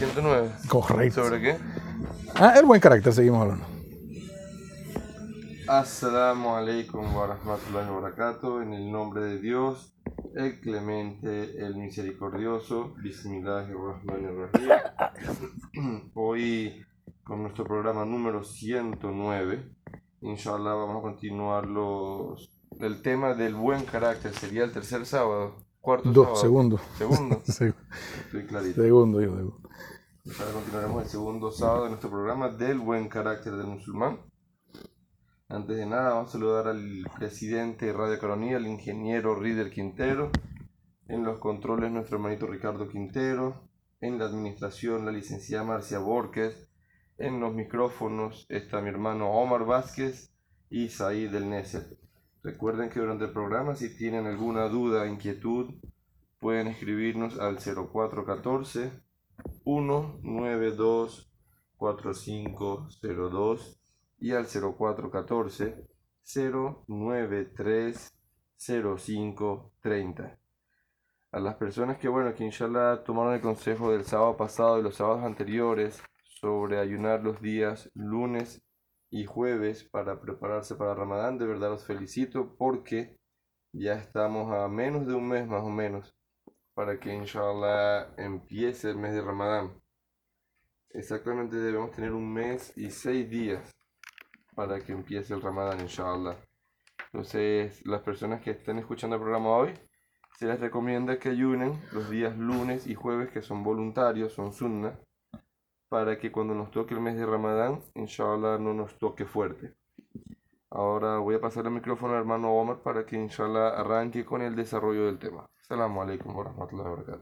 109. Correcto. ¿Sobre qué? Ah, el buen carácter, seguimos hablando. Assalamu alaikum wa rahmatullahi wa barakatuh. En el nombre de Dios, el clemente, el misericordioso. Bismillahirrahmanirrahim. Hoy con nuestro programa número 109. Inshallah vamos a continuar los, el tema del buen carácter. Sería el tercer sábado. Cuarto Dos, sábado. segundo. Segundo. Estoy clarito. segundo, yo digo. Ahora continuaremos el segundo sábado de nuestro programa del buen carácter del musulmán. Antes de nada, vamos a saludar al presidente de Radio Caronía, el ingeniero Rider Quintero. En los controles, nuestro hermanito Ricardo Quintero. En la administración, la licenciada Marcia Borges. En los micrófonos está mi hermano Omar Vázquez y Said del Neser. Recuerden que durante el programa, si tienen alguna duda, inquietud, pueden escribirnos al 0414 192 4502 y al 0414 093 0530. A las personas que, bueno, que inshallah tomaron el consejo del sábado pasado y los sábados anteriores sobre ayunar los días lunes y jueves para prepararse para Ramadán, de verdad los felicito porque ya estamos a menos de un mes más o menos para que inshallah empiece el mes de Ramadán. Exactamente debemos tener un mes y seis días para que empiece el Ramadán, inshallah. Entonces, las personas que estén escuchando el programa hoy, se les recomienda que ayunen los días lunes y jueves que son voluntarios, son sunnah, para que cuando nos toque el mes de Ramadán, inshallah no nos toque fuerte. Ahora voy a pasar el micrófono al hermano Omar para que inshallah arranque con el desarrollo del tema. Assalamu alaikum wa rahmatullahi wa.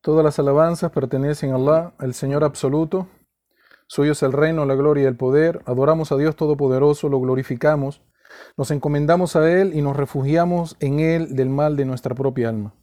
Todas las alabanzas pertenecen a Allah, el Señor absoluto. Suyo es el reino, la gloria y el poder. Adoramos a Dios Todopoderoso, lo glorificamos. Nos encomendamos a Él y nos refugiamos en Él del mal de nuestra propia alma.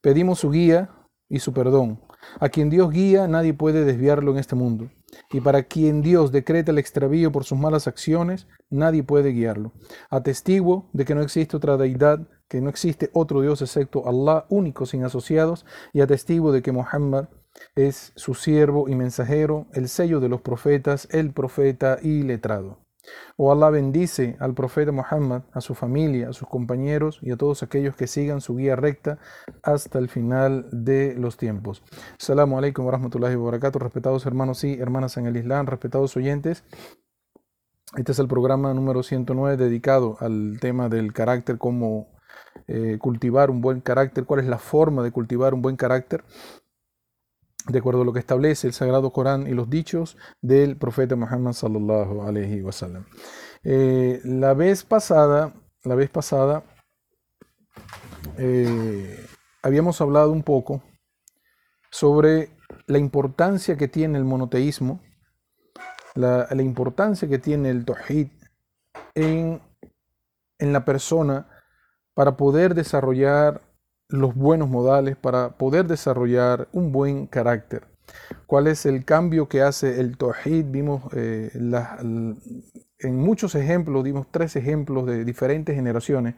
Pedimos su guía y su perdón. A quien Dios guía, nadie puede desviarlo en este mundo. Y para quien Dios decreta el extravío por sus malas acciones, nadie puede guiarlo. Atestiguo de que no existe otra deidad, que no existe otro Dios excepto Allah, único sin asociados, y atestigo de que Muhammad es su siervo y mensajero, el sello de los profetas, el profeta y letrado. O Allah bendice al profeta Muhammad, a su familia, a sus compañeros y a todos aquellos que sigan su guía recta hasta el final de los tiempos. Assalamu alaikum wa rahmatullahi wa barakatuh, respetados hermanos y hermanas en el Islam, respetados oyentes. Este es el programa número 109 dedicado al tema del carácter, cómo eh, cultivar un buen carácter, cuál es la forma de cultivar un buen carácter de acuerdo a lo que establece el Sagrado Corán y los dichos del profeta Muhammad sallallahu alaihi wasallam. Eh, la vez pasada, la vez pasada eh, habíamos hablado un poco sobre la importancia que tiene el monoteísmo, la, la importancia que tiene el tawhid en, en la persona para poder desarrollar los buenos modales para poder desarrollar un buen carácter. ¿Cuál es el cambio que hace el Tawhid? Vimos eh, en muchos ejemplos, dimos tres ejemplos de diferentes generaciones,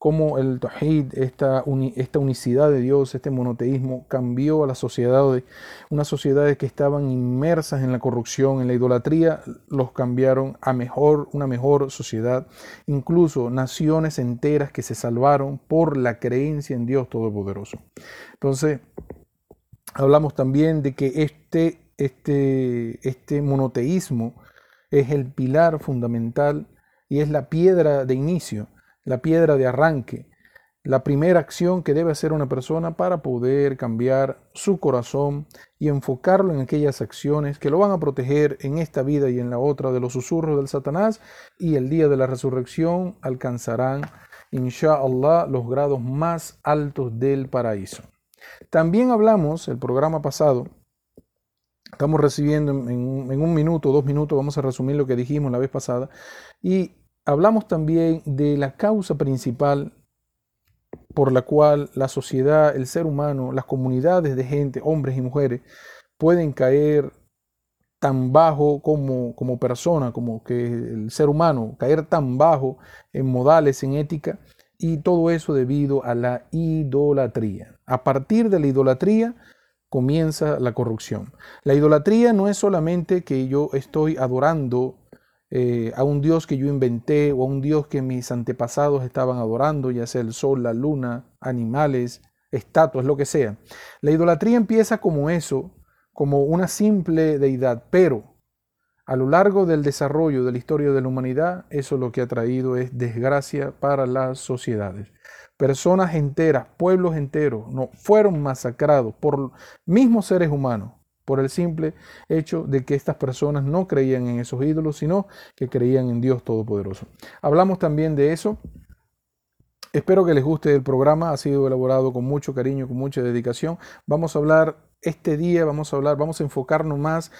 cómo el Tawhid, esta, esta unicidad de Dios, este monoteísmo, cambió a las sociedades, unas sociedades que estaban inmersas en la corrupción, en la idolatría, los cambiaron a mejor, una mejor sociedad, incluso naciones enteras que se salvaron por la creencia en Dios Todopoderoso. Entonces, hablamos también de que este, este, este monoteísmo es el pilar fundamental y es la piedra de inicio, la piedra de arranque, la primera acción que debe hacer una persona para poder cambiar su corazón y enfocarlo en aquellas acciones que lo van a proteger en esta vida y en la otra de los susurros del Satanás y el día de la resurrección alcanzarán, inshallah, los grados más altos del paraíso. También hablamos el programa pasado, estamos recibiendo en, en- un minuto, dos minutos, vamos a resumir lo que dijimos la vez pasada, y hablamos también de la causa principal por la cual la sociedad, el ser humano, las comunidades de gente, hombres y mujeres, pueden caer tan bajo como, como persona, como que el ser humano, caer tan bajo en modales, en ética, y todo eso debido a la idolatría. A partir de la idolatría, comienza la corrupción. La idolatría no es solamente que yo estoy adorando eh, a un Dios que yo inventé o a un Dios que mis antepasados estaban adorando, ya sea el sol, la luna, animales, estatuas, lo que sea. La idolatría empieza como eso, como una simple deidad, pero a lo largo del desarrollo de la historia de la humanidad, eso lo que ha traído es desgracia para las sociedades. Personas enteras, pueblos enteros, no, fueron masacrados por mismos seres humanos por el simple hecho de que estas personas no creían en esos ídolos, sino que creían en Dios Todopoderoso. Hablamos también de eso. Espero que les guste el programa, ha sido elaborado con mucho cariño, con mucha dedicación. Vamos a hablar este día, vamos a hablar, vamos a enfocarnos más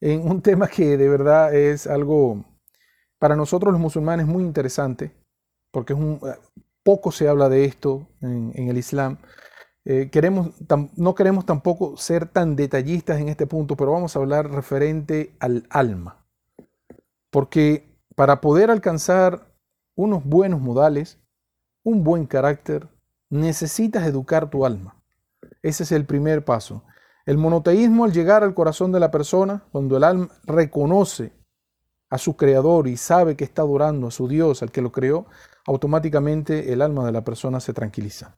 en un tema que de verdad es algo para nosotros los musulmanes muy interesante, porque es un, poco se habla de esto en, en el Islam. Eh, queremos, no queremos tampoco ser tan detallistas en este punto, pero vamos a hablar referente al alma. Porque para poder alcanzar unos buenos modales, un buen carácter, necesitas educar tu alma. Ese es el primer paso. El monoteísmo al llegar al corazón de la persona, cuando el alma reconoce a su creador y sabe que está adorando a su Dios, al que lo creó, automáticamente el alma de la persona se tranquiliza.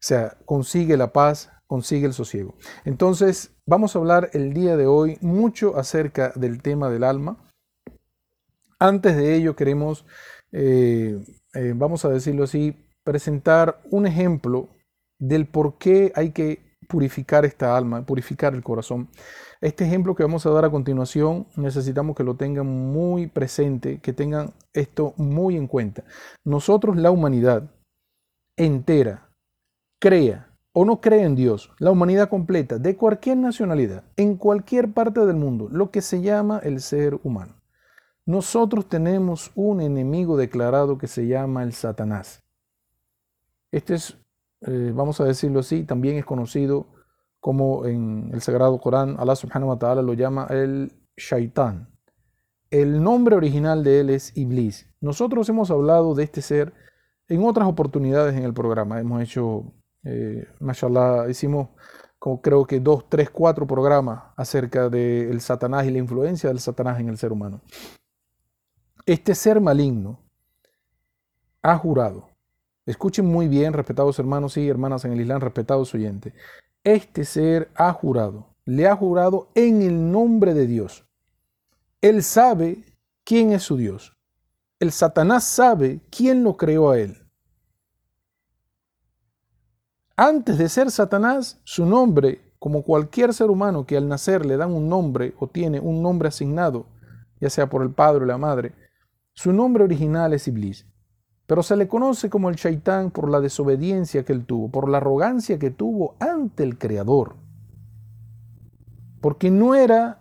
Sea, consigue la paz, consigue el sosiego. Entonces, vamos a hablar el día de hoy mucho acerca del tema del alma. Antes de ello, queremos, eh, eh, vamos a decirlo así, presentar un ejemplo del por qué hay que purificar esta alma, purificar el corazón. Este ejemplo que vamos a dar a continuación necesitamos que lo tengan muy presente, que tengan esto muy en cuenta. Nosotros, la humanidad entera, crea o no cree en Dios, la humanidad completa, de cualquier nacionalidad, en cualquier parte del mundo, lo que se llama el ser humano. Nosotros tenemos un enemigo declarado que se llama el Satanás. Este es, eh, vamos a decirlo así, también es conocido como en el Sagrado Corán, Allah subhanahu wa ta'ala lo llama el Shaitán. El nombre original de él es Iblis. Nosotros hemos hablado de este ser en otras oportunidades en el programa. Hemos hecho eh, mashallah, hicimos como creo que dos, tres, cuatro programas acerca del Satanás y la influencia del Satanás en el ser humano. Este ser maligno ha jurado, escuchen muy bien, respetados hermanos y hermanas en el Islam, respetados oyentes, este ser ha jurado, le ha jurado en el nombre de Dios. Él sabe quién es su Dios. El Satanás sabe quién lo creó a él. Antes de ser Satanás, su nombre, como cualquier ser humano que al nacer le dan un nombre o tiene un nombre asignado, ya sea por el padre o la madre, su nombre original es Iblis. Pero se le conoce como el Shaitán por la desobediencia que él tuvo, por la arrogancia que tuvo ante el Creador. Porque no era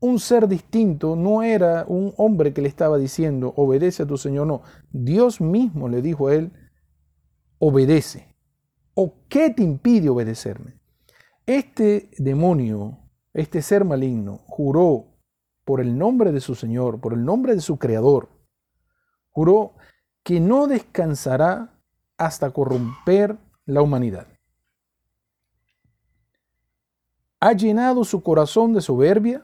un ser distinto, no era un hombre que le estaba diciendo, obedece a tu Señor, no. Dios mismo le dijo a él, obedece. ¿O qué te impide obedecerme? Este demonio, este ser maligno, juró por el nombre de su Señor, por el nombre de su Creador, juró que no descansará hasta corromper la humanidad. Ha llenado su corazón de soberbia,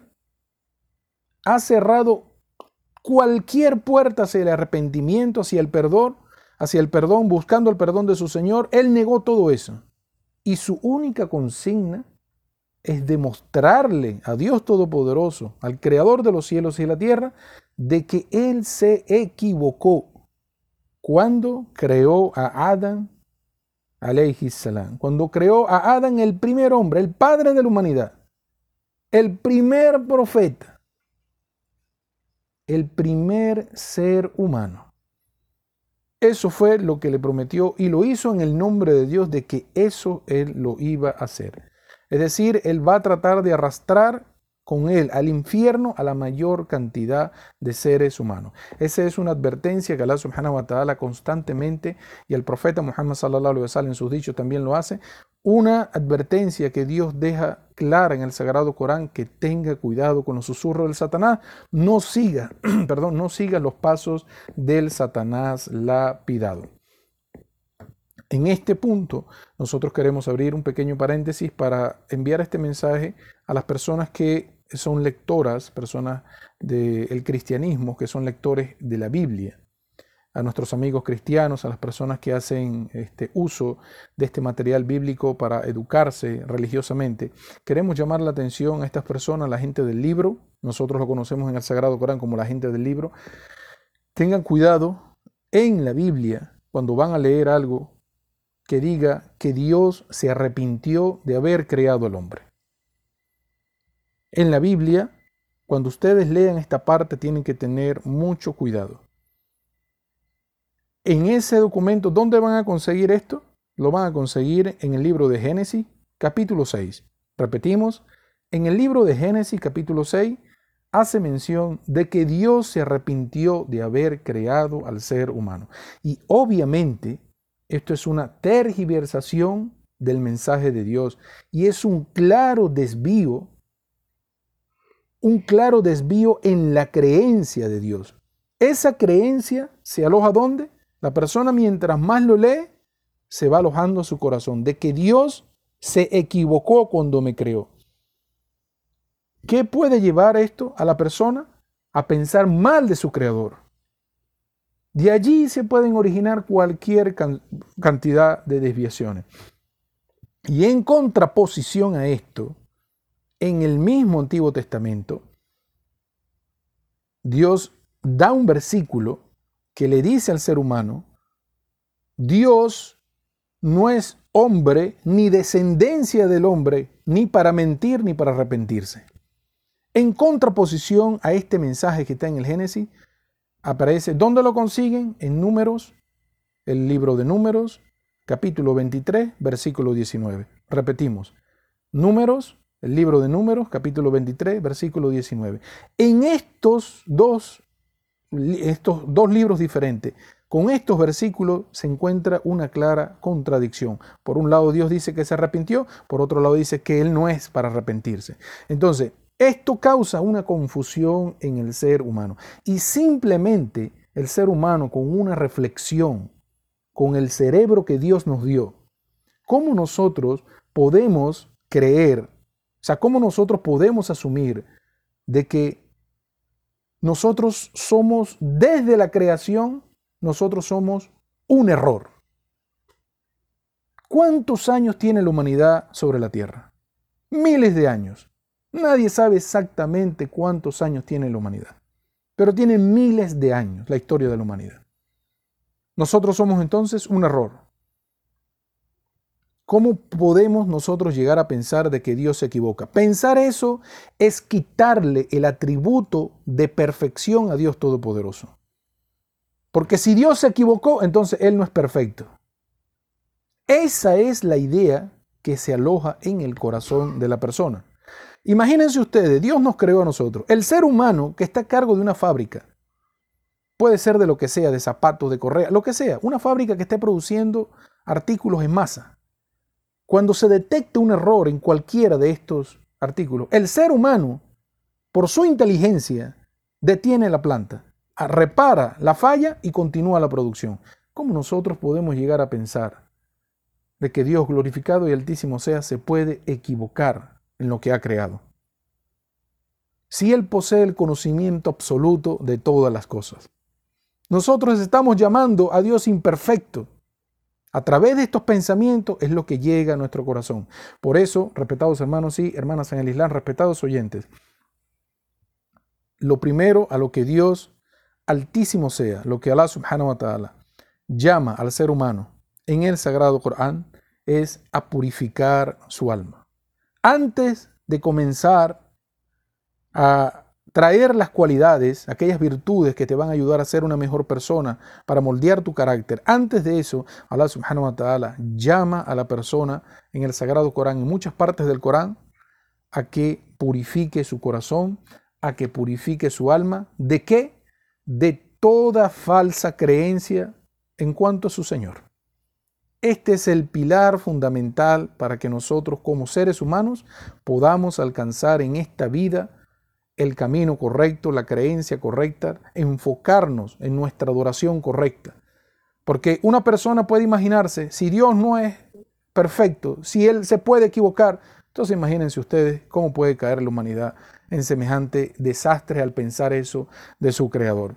ha cerrado cualquier puerta hacia el arrepentimiento, hacia el perdón, hacia el perdón, buscando el perdón de su Señor, Él negó todo eso. Y su única consigna es demostrarle a Dios Todopoderoso, al Creador de los cielos y la tierra, de que Él se equivocó cuando creó a Adán, salam, cuando creó a Adán el primer hombre, el padre de la humanidad, el primer profeta, el primer ser humano. Eso fue lo que le prometió y lo hizo en el nombre de Dios de que eso él lo iba a hacer. Es decir, él va a tratar de arrastrar con él al infierno a la mayor cantidad de seres humanos. Esa es una advertencia que Allah subhanahu wa ta'ala constantemente y el profeta Muhammad sallallahu alaihi wasallam en sus dichos también lo hace, una advertencia que Dios deja clara en el Sagrado Corán que tenga cuidado con los susurros del Satanás, no siga, perdón, no siga los pasos del Satanás lapidado. En este punto, nosotros queremos abrir un pequeño paréntesis para enviar este mensaje a las personas que son lectoras, personas del cristianismo, que son lectores de la Biblia, a nuestros amigos cristianos, a las personas que hacen este uso de este material bíblico para educarse religiosamente. Queremos llamar la atención a estas personas, la gente del libro, nosotros lo conocemos en el Sagrado Corán como la gente del libro. Tengan cuidado en la Biblia, cuando van a leer algo, que diga que Dios se arrepintió de haber creado al hombre. En la Biblia, cuando ustedes lean esta parte, tienen que tener mucho cuidado. En ese documento, ¿dónde van a conseguir esto? Lo van a conseguir en el libro de Génesis, capítulo 6. Repetimos, en el libro de Génesis, capítulo 6, hace mención de que Dios se arrepintió de haber creado al ser humano. Y obviamente, esto es una tergiversación del mensaje de Dios y es un claro desvío un claro desvío en la creencia de Dios. Esa creencia se aloja ¿dónde? La persona mientras más lo lee, se va alojando su corazón, de que Dios se equivocó cuando me creó. ¿Qué puede llevar esto a la persona? A pensar mal de su creador. De allí se pueden originar cualquier cantidad de desviaciones. Y en contraposición a esto, en el mismo Antiguo Testamento, Dios da un versículo que le dice al ser humano, Dios no es hombre ni descendencia del hombre, ni para mentir ni para arrepentirse. En contraposición a este mensaje que está en el Génesis, aparece, ¿dónde lo consiguen? En Números, el libro de Números, capítulo 23, versículo 19. Repetimos, Números el libro de Números, capítulo 23, versículo 19. En estos dos, estos dos libros diferentes, con estos versículos se encuentra una clara contradicción. Por un lado Dios dice que se arrepintió, por otro lado dice que Él no es para arrepentirse. Entonces, esto causa una confusión en el ser humano. Y simplemente el ser humano con una reflexión, con el cerebro que Dios nos dio, ¿cómo nosotros podemos creer o sea, ¿cómo nosotros podemos asumir de que nosotros somos, desde la creación, nosotros somos un error? ¿Cuántos años tiene la humanidad sobre la Tierra? Miles de años. Nadie sabe exactamente cuántos años tiene la humanidad, pero tiene miles de años la historia de la humanidad. Nosotros somos entonces un error. ¿Cómo podemos nosotros llegar a pensar de que Dios se equivoca? Pensar eso es quitarle el atributo de perfección a Dios Todopoderoso. Porque si Dios se equivocó, entonces Él no es perfecto. Esa es la idea que se aloja en el corazón de la persona. Imagínense ustedes, Dios nos creó a nosotros. El ser humano que está a cargo de una fábrica, puede ser de lo que sea, de zapatos, de correa, lo que sea, una fábrica que esté produciendo artículos en masa. Cuando se detecta un error en cualquiera de estos artículos, el ser humano, por su inteligencia, detiene la planta, repara la falla y continúa la producción. ¿Cómo nosotros podemos llegar a pensar de que Dios glorificado y altísimo sea se puede equivocar en lo que ha creado? Si Él posee el conocimiento absoluto de todas las cosas. Nosotros estamos llamando a Dios imperfecto a través de estos pensamientos es lo que llega a nuestro corazón. Por eso, respetados hermanos y hermanas en el Islam, respetados oyentes, lo primero a lo que Dios altísimo sea, lo que Allah subhanahu wa ta'ala llama al ser humano en el sagrado Corán, es a purificar su alma. Antes de comenzar a traer las cualidades, aquellas virtudes que te van a ayudar a ser una mejor persona, para moldear tu carácter. Antes de eso, Allah subhanahu wa ta'ala llama a la persona en el Sagrado Corán, en muchas partes del Corán, a que purifique su corazón, a que purifique su alma. ¿De qué? De toda falsa creencia en cuanto a su Señor. Este es el pilar fundamental para que nosotros como seres humanos podamos alcanzar en esta vida el camino correcto, la creencia correcta, enfocarnos en nuestra adoración correcta. Porque una persona puede imaginarse, si Dios no es perfecto, si Él se puede equivocar, entonces imagínense ustedes cómo puede caer la humanidad en semejante desastre al pensar eso de su creador.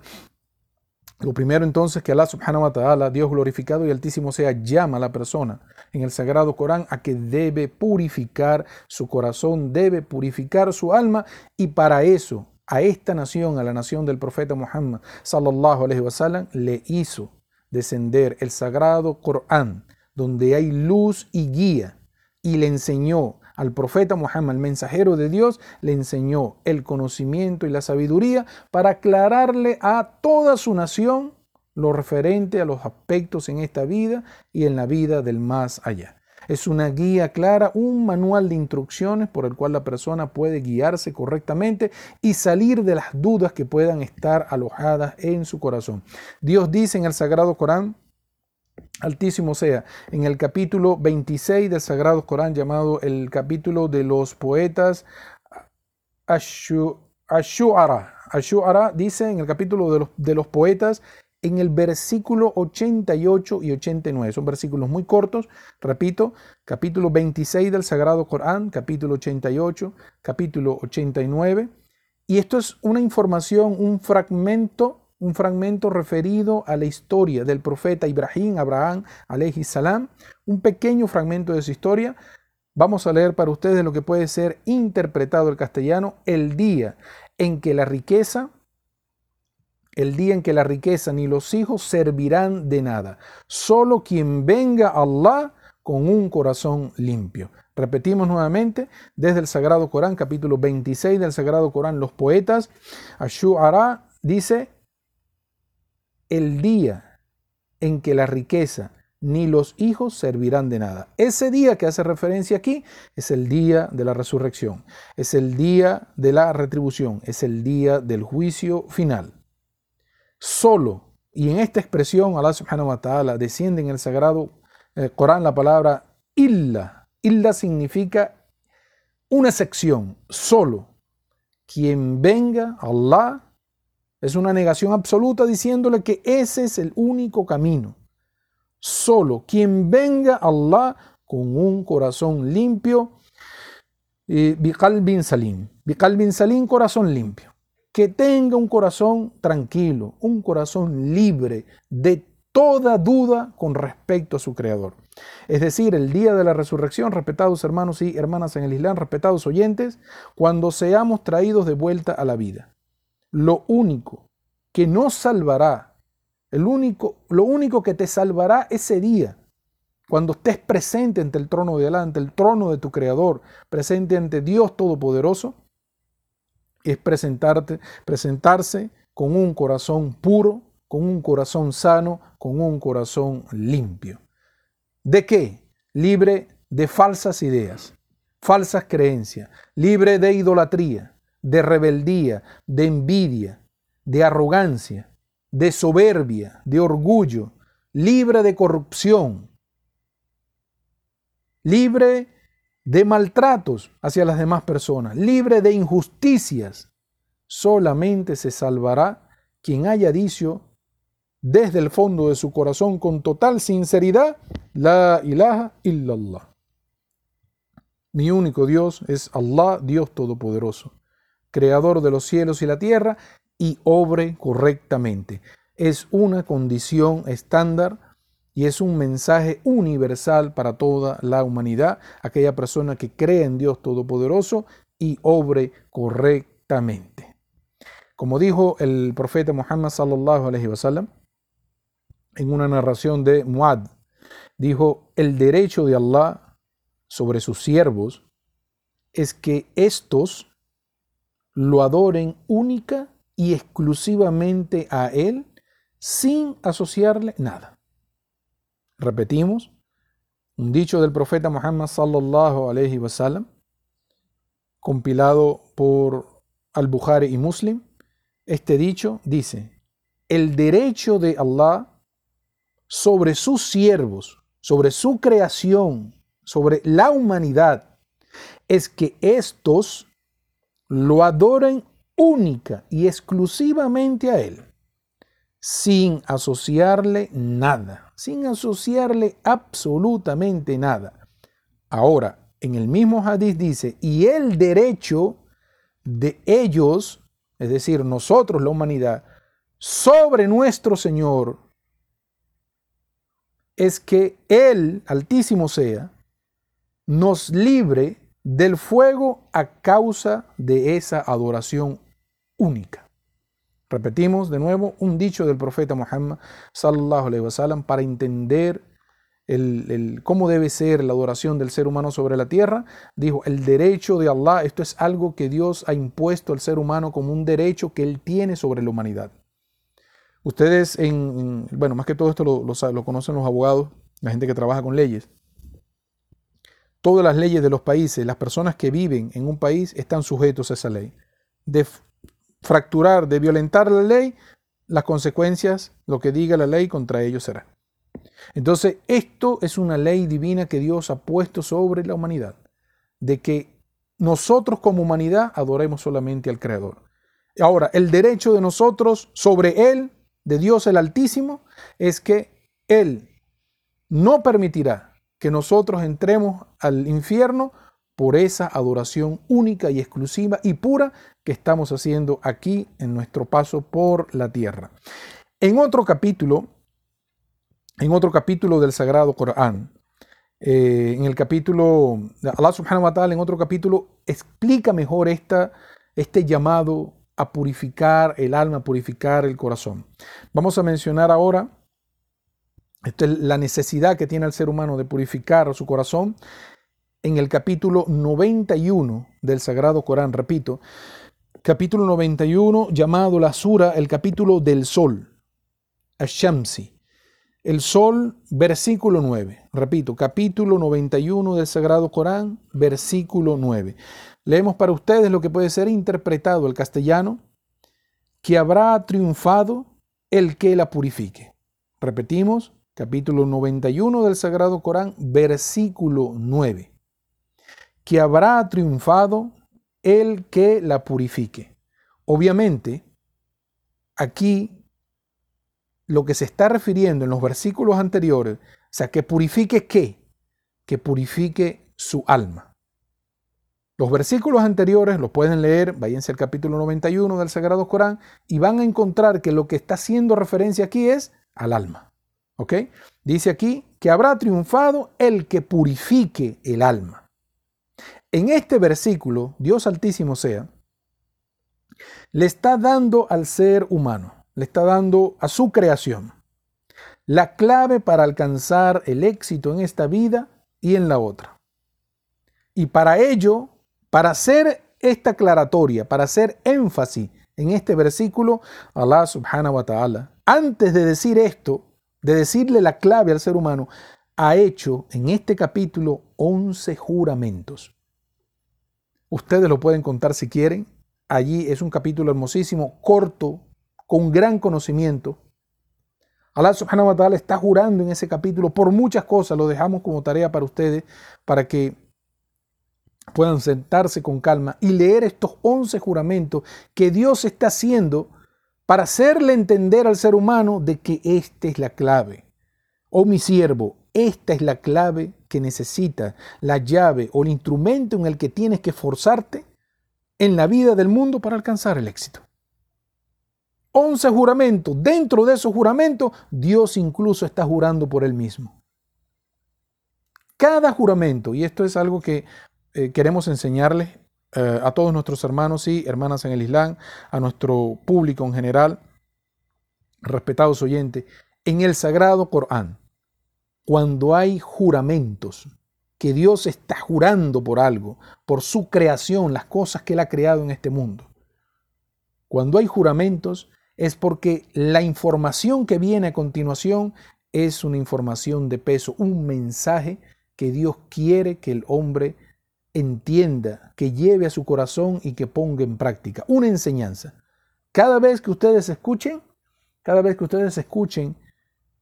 Lo primero entonces que Allah subhanahu wa ta'ala, Dios glorificado y altísimo sea, llama a la persona en el sagrado Corán a que debe purificar su corazón, debe purificar su alma y para eso a esta nación, a la nación del profeta Muhammad sallallahu alaihi wasallam, le hizo descender el sagrado Corán, donde hay luz y guía, y le enseñó al profeta Muhammad, el mensajero de Dios, le enseñó el conocimiento y la sabiduría para aclararle a toda su nación lo referente a los aspectos en esta vida y en la vida del más allá. Es una guía clara, un manual de instrucciones por el cual la persona puede guiarse correctamente y salir de las dudas que puedan estar alojadas en su corazón. Dios dice en el Sagrado Corán, Altísimo sea, en el capítulo 26 del Sagrado Corán llamado el capítulo de los poetas Ashu'ara. Ashu'ara dice en el capítulo de los, de los poetas en el versículo 88 y 89. Son versículos muy cortos, repito, capítulo 26 del Sagrado Corán, capítulo 88, capítulo 89. Y esto es una información, un fragmento un fragmento referido a la historia del profeta Ibrahim, Abraham, alayhi salam, un pequeño fragmento de su historia. Vamos a leer para ustedes lo que puede ser interpretado el castellano, el día en que la riqueza, el día en que la riqueza ni los hijos servirán de nada. Solo quien venga a Allah con un corazón limpio. Repetimos nuevamente desde el Sagrado Corán, capítulo 26 del Sagrado Corán, los poetas, Ashu'ara dice, el día en que la riqueza ni los hijos servirán de nada. Ese día que hace referencia aquí es el día de la resurrección, es el día de la retribución, es el día del juicio final. Solo, y en esta expresión Allah subhanahu wa ta'ala desciende en el sagrado eh, Corán la palabra illa. Illa significa una sección, solo. Quien venga, Allah, es una negación absoluta diciéndole que ese es el único camino. Solo quien venga Allah con un corazón limpio, Bikal bin Salim. Bikal bin Salim, corazón limpio. Que tenga un corazón tranquilo, un corazón libre de toda duda con respecto a su Creador. Es decir, el día de la resurrección, respetados hermanos y hermanas en el Islam, respetados oyentes, cuando seamos traídos de vuelta a la vida lo único que nos salvará, el único, lo único que te salvará ese día, cuando estés presente ante el trono de Alá, ante el trono de tu Creador, presente ante Dios Todopoderoso, es presentarte, presentarse con un corazón puro, con un corazón sano, con un corazón limpio. ¿De qué? Libre de falsas ideas, falsas creencias, libre de idolatría, de rebeldía, de envidia, de arrogancia, de soberbia, de orgullo, libre de corrupción, libre de maltratos hacia las demás personas, libre de injusticias. Solamente se salvará quien haya dicho desde el fondo de su corazón con total sinceridad, la ilaha illallah. Mi único Dios es Allah, Dios Todopoderoso creador de los cielos y la tierra, y obre correctamente. Es una condición estándar y es un mensaje universal para toda la humanidad, aquella persona que cree en Dios Todopoderoso y obre correctamente. Como dijo el profeta Muhammad sallallahu alaihi wasallam en una narración de Muad, dijo, el derecho de Allah sobre sus siervos es que estos lo adoren única y exclusivamente a Él sin asociarle nada. Repetimos, un dicho del profeta Muhammad sallallahu alayhi wasallam, compilado por Al-Bukhari y Muslim, este dicho dice, el derecho de Allah sobre sus siervos, sobre su creación, sobre la humanidad, es que estos lo adoren única y exclusivamente a Él, sin asociarle nada, sin asociarle absolutamente nada. Ahora, en el mismo hadith dice, y el derecho de ellos, es decir, nosotros, la humanidad, sobre nuestro Señor, es que Él, altísimo sea, nos libre del fuego a causa de esa adoración única. Repetimos de nuevo un dicho del profeta Muhammad sallallahu alaihi wasallam para entender el, cómo debe ser la adoración del ser humano sobre la tierra. Dijo, el derecho de Allah, esto es algo que Dios ha impuesto al ser humano como un derecho que Él tiene sobre la humanidad. Ustedes, en, bueno, más que todo esto lo, lo conocen los abogados, la gente que trabaja con leyes. Todas las leyes de los países, las personas que viven en un país están sujetos a esa ley. De fracturar, de violentar la ley, las consecuencias, lo que diga la ley contra ellos será. Entonces, esto es una ley divina que Dios ha puesto sobre la humanidad, de que nosotros como humanidad adoremos solamente al Creador. Ahora, el derecho de nosotros sobre Él, de Dios el Altísimo, es que Él no permitirá que nosotros entremos al infierno por esa adoración única y exclusiva y pura que estamos haciendo aquí en nuestro paso por la tierra. En otro capítulo, en otro capítulo del Sagrado Corán, eh, en el capítulo, Allah subhanahu wa ta'ala en otro capítulo explica mejor esta, este llamado a purificar el alma, a purificar el corazón. Vamos a mencionar ahora la necesidad que tiene el ser humano de purificar su corazón en el capítulo 91 del Sagrado Corán, repito, capítulo 91 llamado la Sura, el capítulo del Sol, Ashamsi. El Sol, versículo 9. Repito, capítulo 91 del Sagrado Corán, versículo 9. Leemos para ustedes lo que puede ser interpretado el castellano, que habrá triunfado el que la purifique. Repetimos, capítulo 91 del Sagrado Corán, versículo 9 que habrá triunfado el que la purifique. Obviamente, aquí lo que se está refiriendo en los versículos anteriores, o sea, que purifique qué? Que purifique su alma. Los versículos anteriores los pueden leer, váyanse al capítulo 91 del Sagrado Corán y van a encontrar que lo que está haciendo referencia aquí es al alma. ¿Ok? Dice aquí que habrá triunfado el que purifique el alma. En este versículo, Dios Altísimo sea, le está dando al ser humano, le está dando a su creación, la clave para alcanzar el éxito en esta vida y en la otra. Y para ello, para hacer esta aclaratoria, para hacer énfasis en este versículo, Allah subhanahu wa ta'ala, antes de decir esto, de decirle la clave al ser humano, ha hecho en este capítulo 11 juramentos. Ustedes lo pueden contar si quieren. Allí es un capítulo hermosísimo, corto, con gran conocimiento. Allah subhanahu wa ta'ala está jurando en ese capítulo por muchas cosas. Lo dejamos como tarea para ustedes, para que puedan sentarse con calma y leer estos 11 juramentos que Dios está haciendo para hacerle entender al ser humano de que esta es la clave. Oh mi siervo, esta es la clave que necesitas, la llave o el instrumento en el que tienes que esforzarte en la vida del mundo para alcanzar el éxito. Once juramentos. Dentro de esos juramentos, Dios incluso está jurando por él mismo. Cada juramento, y esto es algo que eh, queremos enseñarles eh, a todos nuestros hermanos y hermanas en el Islam, a nuestro público en general, respetados oyentes, en el Sagrado Corán cuando hay juramentos, que Dios está jurando por algo, por su creación, las cosas que Él ha creado en este mundo. Cuando hay juramentos es porque la información que viene a continuación es una información de peso, un mensaje que Dios quiere que el hombre entienda, que lleve a su corazón y que ponga en práctica. Una enseñanza. Cada vez que ustedes escuchen, cada vez que ustedes escuchen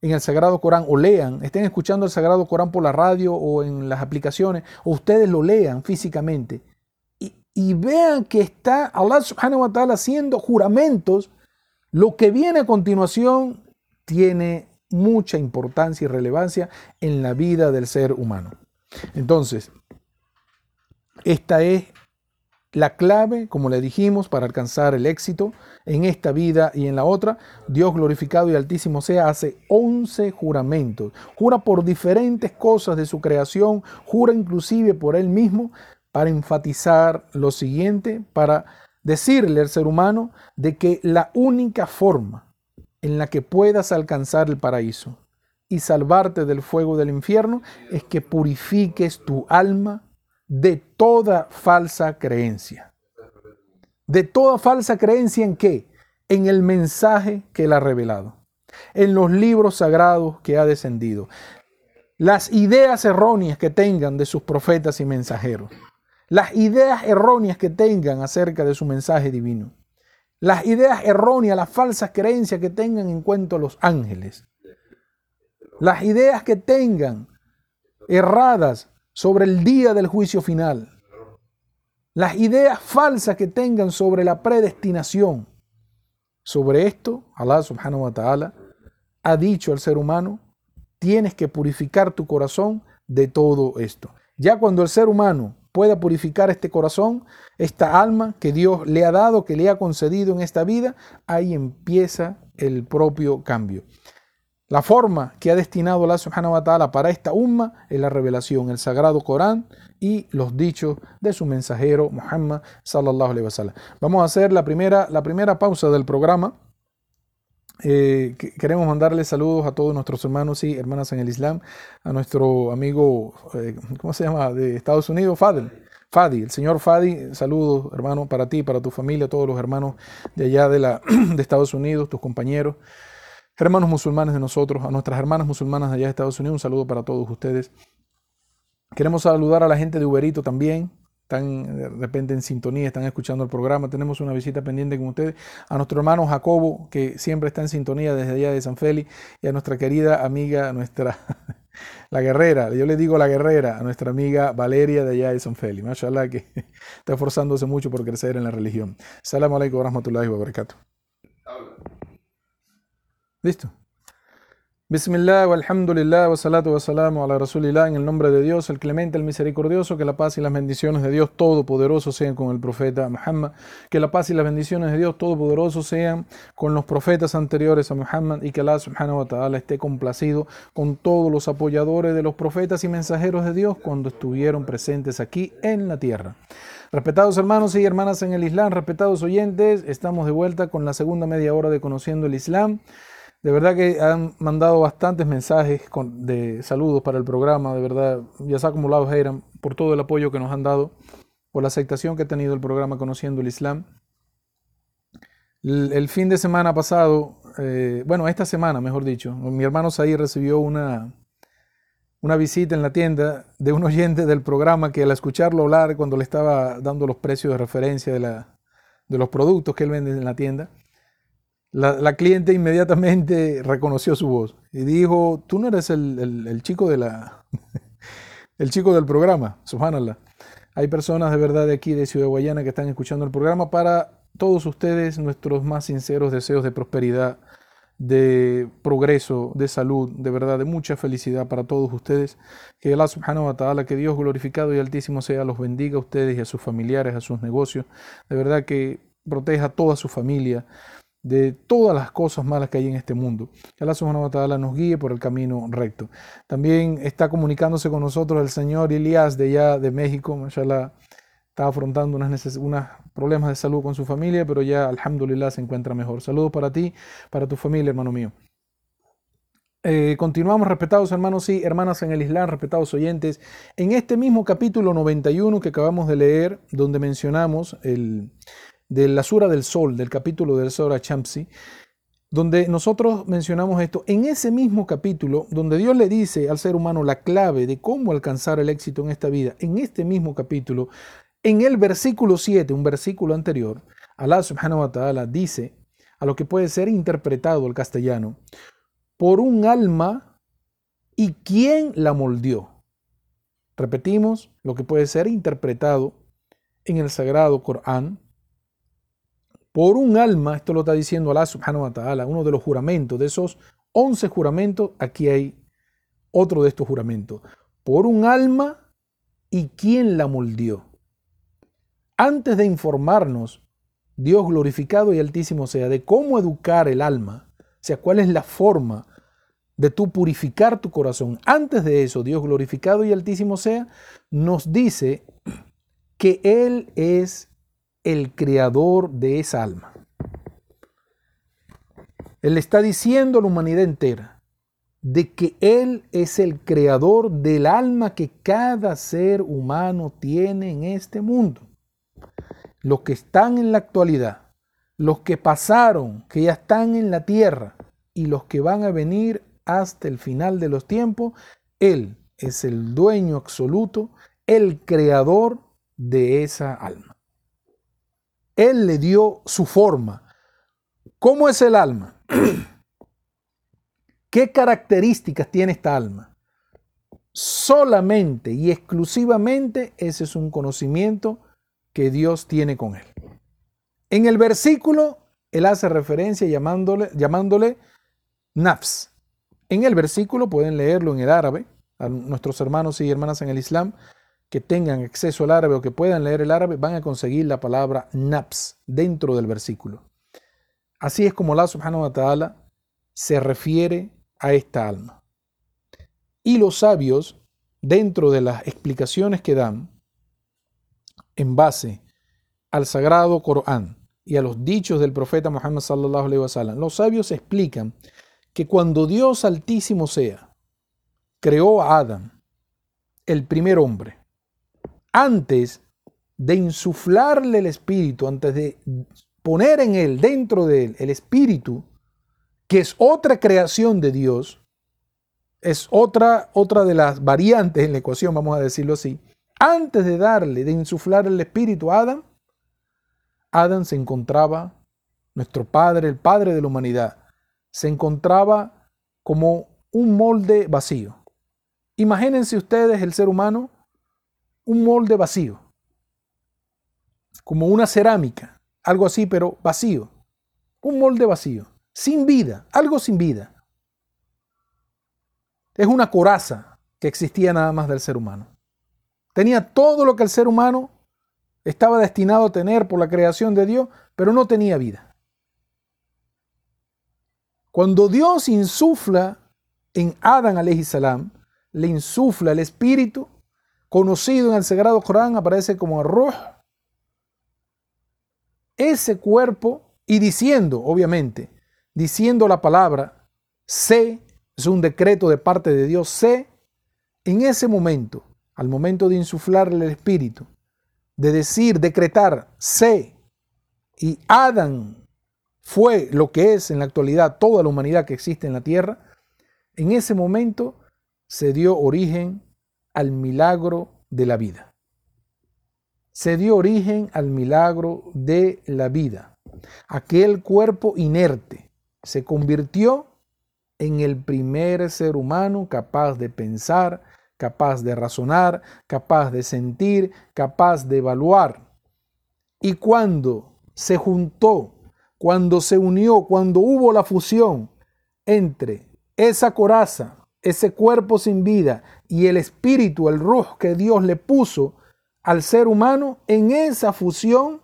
en el Sagrado Corán o lean, estén escuchando el Sagrado Corán por la radio o en las aplicaciones, o ustedes lo lean físicamente y, vean que está Allah subhanahu wa ta'ala haciendo juramentos Lo que viene a continuación tiene mucha importancia y relevancia en la vida del ser humano. Entonces, esta es la clave, como le dijimos, para alcanzar el éxito en esta vida y en la otra. Dios glorificado y altísimo sea, hace 11 juramentos. Jura por diferentes cosas de su creación, jura inclusive por él mismo para enfatizar lo siguiente, para decirle al ser humano de que la única forma en la que puedas alcanzar el paraíso y salvarte del fuego del infierno es que purifiques tu alma de toda falsa creencia. De toda falsa creencia en qué? En el mensaje que él ha revelado, en los libros sagrados que ha descendido, las ideas erróneas que tengan de sus profetas y mensajeros, las ideas erróneas que tengan acerca de su mensaje divino, las ideas erróneas, las falsas creencias que tengan en cuanto a los ángeles, las ideas que tengan erradas sobre el día del juicio final, las ideas falsas que tengan sobre la predestinación. Sobre esto, Allah subhanahu wa ta'ala ha dicho al ser humano, tienes que purificar tu corazón de todo esto. Ya cuando el ser humano pueda purificar este corazón, esta alma que Dios le ha dado, que le ha concedido en esta vida, ahí empieza el propio cambio. La forma que ha destinado Allah subhanahu wa ta'ala para esta umma es la revelación, el sagrado Corán y los dichos de su mensajero Muhammad sallallahu alaihi wasallam. Vamos a hacer la primera, la primera pausa del programa. Eh, queremos mandarle saludos a todos nuestros hermanos y hermanas en el Islam, a nuestro amigo, eh, ¿cómo se llama?, de Estados Unidos, Fadel. Fadi, el señor Fadi, saludos hermano para ti, para tu familia, todos los hermanos de allá de, la, de Estados Unidos, tus compañeros hermanos musulmanes de nosotros, a nuestras hermanas musulmanas de allá de Estados Unidos, un saludo para todos ustedes. Queremos saludar a la gente de Uberito también, están de repente en sintonía, están escuchando el programa. Tenemos una visita pendiente con ustedes. A nuestro hermano Jacobo, que siempre está en sintonía desde allá de San Félix, y a nuestra querida amiga, nuestra, la guerrera, yo le digo la guerrera, a nuestra amiga Valeria de allá de San Félix. Mashallah, que está esforzándose mucho por crecer en la religión. Salam alaikum wa rahmatullahi. Listo. Bismillah, walhamdulillah, wa salatu wa salamu ala rasulillah, en el nombre de Dios, el clemente, el misericordioso, que la paz y las bendiciones de Dios Todopoderoso sean con el profeta Muhammad, que la paz y las bendiciones de Dios Todopoderoso sean con los profetas anteriores a Muhammad y que Allah subhanahu wa ta'ala esté complacido con todos los apoyadores de los profetas y mensajeros de Dios cuando estuvieron presentes aquí en la tierra. Respetados hermanos y hermanas en el Islam, respetados oyentes, estamos de vuelta con la segunda media hora de Conociendo el Islam. De verdad que han mandado bastantes mensajes de saludos para el programa. De verdad, ya se ha acumulado Heiram por todo el apoyo que nos han dado, por la aceptación que ha tenido el programa Conociendo el Islam. El, fin de semana pasado, eh, bueno, esta semana, mejor dicho, mi hermano Saí recibió una, una visita en la tienda de un oyente del programa que al escucharlo hablar cuando le estaba dando los precios de referencia de, la, de los productos que él vende en la tienda, la, cliente inmediatamente reconoció su voz y dijo, tú no eres el, chico de la el chico del programa, subhanallah. Hay personas de verdad de aquí de Ciudad Guayana que están escuchando el programa para todos ustedes nuestros más sinceros deseos de prosperidad, de progreso, de salud, de verdad, de mucha felicidad para todos ustedes. Que Allah subhanahu wa ta'ala, que Dios glorificado y altísimo sea, los bendiga a ustedes y a sus familiares, a sus negocios. De verdad que proteja a toda su familia de todas las cosas malas que hay en este mundo. Que Allah subhanahu wa ta'ala nos guíe por el camino recto. También está comunicándose con nosotros el señor Ilias de allá de México, mashallah, está afrontando unos problemas de salud con su familia, pero ya alhamdulillah se encuentra mejor. Saludos para ti, para tu familia, hermano mío. Eh, continuamos, respetados hermanos y hermanas en el Islam, respetados oyentes, en este mismo capítulo 91 que acabamos de leer, donde mencionamos el, de la Sura del Sol, del capítulo del Sura Chamsi, donde nosotros mencionamos esto, en ese mismo capítulo, donde Dios le dice al ser humano la clave de cómo alcanzar el éxito en esta vida, en este mismo capítulo, en el versículo 7, un versículo anterior, Allah subhanahu wa ta'ala dice a lo que puede ser interpretado al castellano, por un alma y quién la moldeó. Repetimos lo que puede ser interpretado en el sagrado Corán por un alma, esto lo está diciendo Allah subhanahu wa ta'ala, uno de los juramentos, de esos 11 juramentos, aquí hay otro de estos juramentos. Por un alma y quién la moldeó. Antes de informarnos, Dios glorificado y altísimo sea, de cómo educar el alma, o sea, cuál es la forma de tú purificar tu corazón. Antes de eso, Dios glorificado y altísimo sea, nos dice que Él es el creador de esa alma. Él está diciendo a la humanidad entera de que Él es el creador del alma que cada ser humano tiene en este mundo. Los que están en la actualidad, los que pasaron, que ya están en la tierra y los que van a venir hasta el final de los tiempos, Él es el dueño absoluto, el creador de esa alma. Él le dio su forma. ¿Cómo es el alma? ¿Qué características tiene esta alma? Solamente y exclusivamente ese es un conocimiento que Dios tiene con él. En el versículo, él hace referencia llamándole, llamándole nafs. En el versículo pueden leerlo en el árabe, a nuestros hermanos y hermanas en el Islam, que tengan acceso al árabe o que puedan leer el árabe van a conseguir la palabra naps dentro del versículo. Así es como Allah subhanahu ta'ala se refiere a esta alma. Y los sabios, dentro de las explicaciones que dan, en base al sagrado Corán y a los dichos del profeta Muhammad sallallahu alaihi wasallam, los sabios explican que cuando Dios altísimo sea creó a Adán, el primer hombre, antes de insuflarle el espíritu, antes de poner en él, dentro de él, el espíritu, que es otra creación de Dios, es otra, otra de las variantes en la ecuación, vamos a decirlo así, antes de darle, de insuflar el espíritu a Adán, Adán se encontraba, nuestro padre, el padre de la humanidad, se encontraba como un molde vacío. Imagínense ustedes el ser humano un molde vacío, como una cerámica, algo así, pero vacío. Un molde vacío, sin vida, algo sin vida. Es una coraza que existía nada más del ser humano. Tenía todo lo que el ser humano estaba destinado a tener por la creación de Dios, pero no tenía vida. Cuando Dios insufla en Adán salam, le insufla el espíritu, conocido en el Sagrado Corán, aparece como Ruh. Ese cuerpo, y diciendo, obviamente, diciendo la palabra, sé, es un decreto de parte de Dios, sé, en ese momento, al momento de insuflarle el espíritu, de decir, decretar, sé, y Adán fue lo que es en la actualidad toda la humanidad que existe en la tierra, en ese momento se dio origen al milagro de la vida. Se dio origen al milagro de la vida. Aquel cuerpo inerte se convirtió en el primer ser humano capaz de pensar, capaz de razonar, capaz de sentir, capaz de evaluar. Y cuando se juntó, cuando se unió, cuando hubo la fusión entre esa coraza ese cuerpo sin vida y el espíritu, el ruh que Dios le puso al ser humano, en esa fusión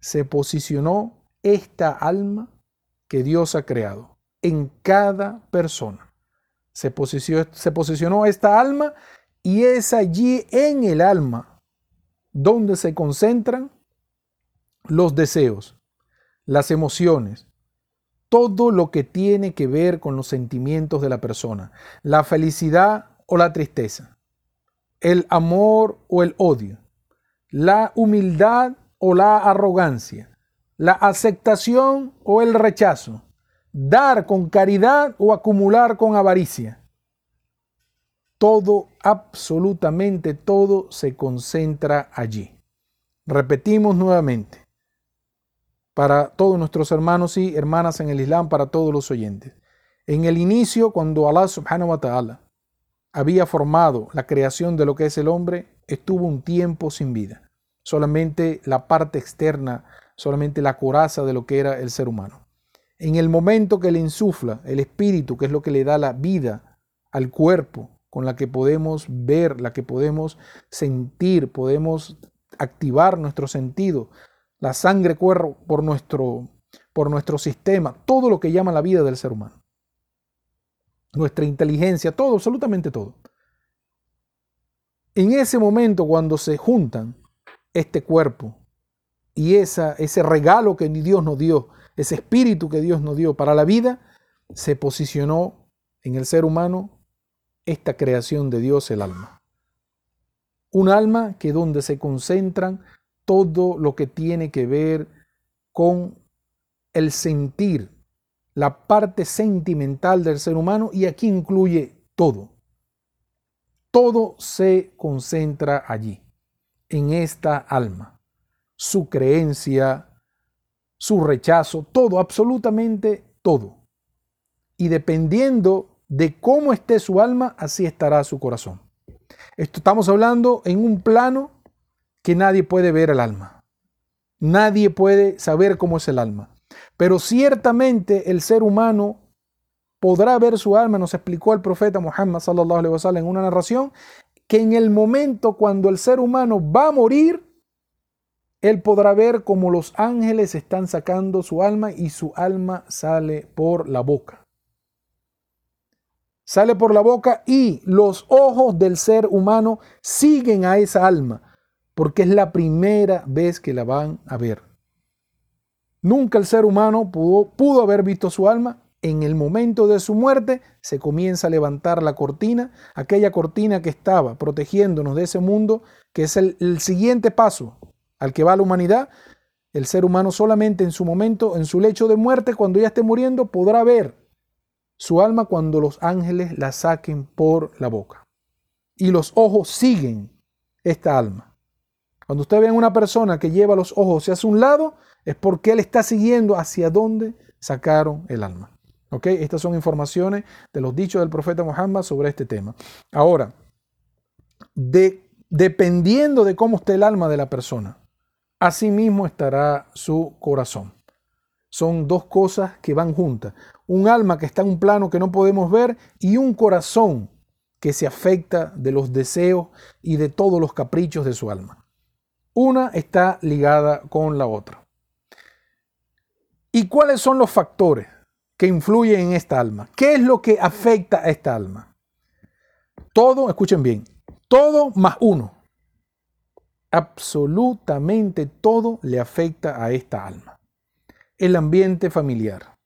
se posicionó esta alma que Dios ha creado en cada persona. Se posicionó, se posicionó esta alma y es allí en el alma donde se concentran los deseos, las emociones, todo lo que tiene que ver con los sentimientos de la persona, la felicidad o la tristeza, el amor o el odio, la humildad o la arrogancia, la aceptación o el rechazo, dar con caridad o acumular con avaricia. Todo, absolutamente todo se concentra allí. Repetimos nuevamente para todos nuestros hermanos y hermanas en el Islam, para todos los oyentes. En el inicio, cuando Allah subhanahu wa ta'ala había formado la creación de lo que es el hombre, estuvo un tiempo sin vida. Solamente la parte externa solamente la coraza de lo que era el ser humano. En el momento que le insufla el espíritu, que es lo que le da la vida al cuerpo, con la que podemos ver, la que podemos sentir, podemos activar nuestro sentido, la sangre corre por nuestro, por nuestro sistema, todo lo que llama la vida del ser humano. Nuestra inteligencia, todo, absolutamente todo. En ese momento, cuando se juntan este cuerpo y esa, ese regalo que Dios nos dio, ese espíritu que Dios nos dio para la vida, se posicionó en el ser humano esta creación de Dios, el alma. Un alma que donde se concentran todo lo que tiene que ver con el sentir, la parte sentimental del ser humano y aquí incluye todo. Todo se concentra allí, en esta alma. Su creencia, su rechazo, todo, absolutamente todo. Y dependiendo de cómo esté su alma, así estará su corazón. Estamos hablando en un plano que nadie puede ver el alma. Nadie puede saber cómo es el alma. Pero ciertamente el ser humano podrá ver su alma, nos explicó el profeta Muhammad sallallahu alaihi wasallam en una narración, que en el momento cuando el ser humano va a morir, él podrá ver cómo los ángeles están sacando su alma y su alma sale por la boca. Sale por la boca y los ojos del ser humano siguen a esa alma, porque es la primera vez que la van a ver. Nunca el ser humano pudo, haber visto su alma en el momento de su muerte se comienza a levantar la cortina, aquella cortina que estaba protegiéndonos de ese mundo, que es el, siguiente paso al que va la humanidad. El ser humano solamente en su momento, en su lecho de muerte, cuando ya esté muriendo, podrá ver su alma cuando los ángeles la saquen por la boca. Y los ojos siguen esta alma. Cuando usted ve a una persona que lleva los ojos hacia un lado, es porque él está siguiendo hacia dónde sacaron el alma. Estas son informaciones de los dichos del profeta Muhammad sobre este tema. Ahora, dependiendo de cómo esté el alma de la persona, así mismo estará su corazón. Son dos cosas que van juntas. Un alma que está en un plano que no podemos ver y un corazón que se afecta de los deseos y de todos los caprichos de su alma. Una está ligada con la otra. ¿Y cuáles son los factores? que influye en esta alma. ¿Qué es lo que afecta a esta alma? Todo, escuchen bien, todo más uno. Absolutamente todo le afecta a esta alma. El ambiente familiar,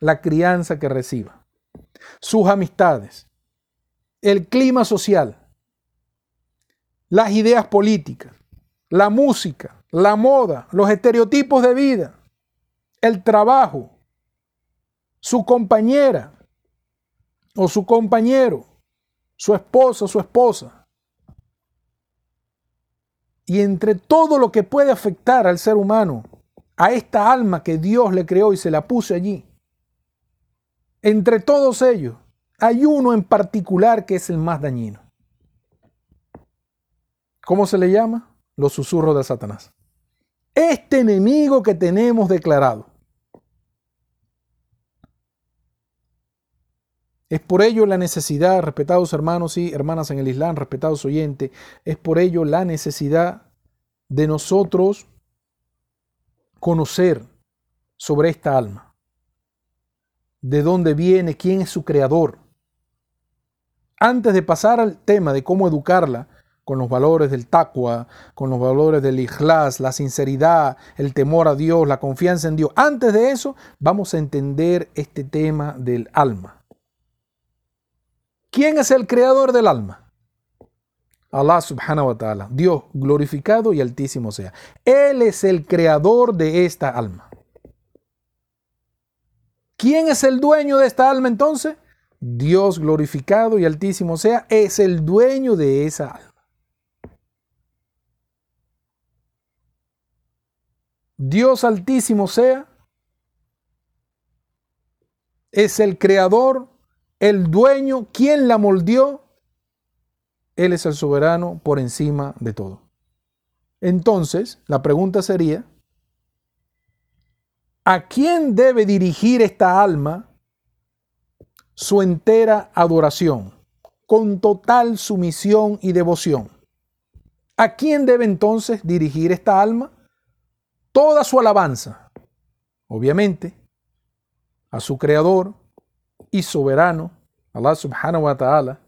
la crianza que reciba, sus amistades, el clima social, las ideas políticas, la música, la moda, los estereotipos de vida, el trabajo, su compañera o su compañero, su esposo o su esposa. Y entre todo lo que puede afectar al ser humano, a esta alma que Dios le creó y se la puso allí, entre todos ellos, hay uno en particular que es el más dañino. ¿Cómo se le llama? Los susurros de Satanás. Este enemigo que tenemos declarado. Es por ello la necesidad, respetados hermanos y hermanas en el Islam, respetados oyentes, es por ello la necesidad de nosotros conocer sobre esta alma. De dónde viene, quién es su creador. Antes de pasar al tema de cómo educarla con los valores del taqwa, con los valores del ikhlas, la sinceridad, el temor a Dios, la confianza en Dios, antes de eso vamos a entender este tema del alma. ¿Quién es el creador del alma? Allah subhanahu wa ta'ala, Dios glorificado y altísimo sea. Él es el creador de esta alma. ¿Quién es el dueño de esta alma entonces? Dios glorificado y altísimo sea, es el dueño de esa alma. Dios altísimo sea, es el creador el dueño, quien la moldeó, Él es el soberano por encima de todo. Entonces, la pregunta sería, ¿A quién debe dirigir esta alma su entera adoración, con total sumisión y devoción? ¿A quién debe entonces dirigir esta alma toda su alabanza? Obviamente, a su creador y soberano, Allah subhanahu wa ta'ala.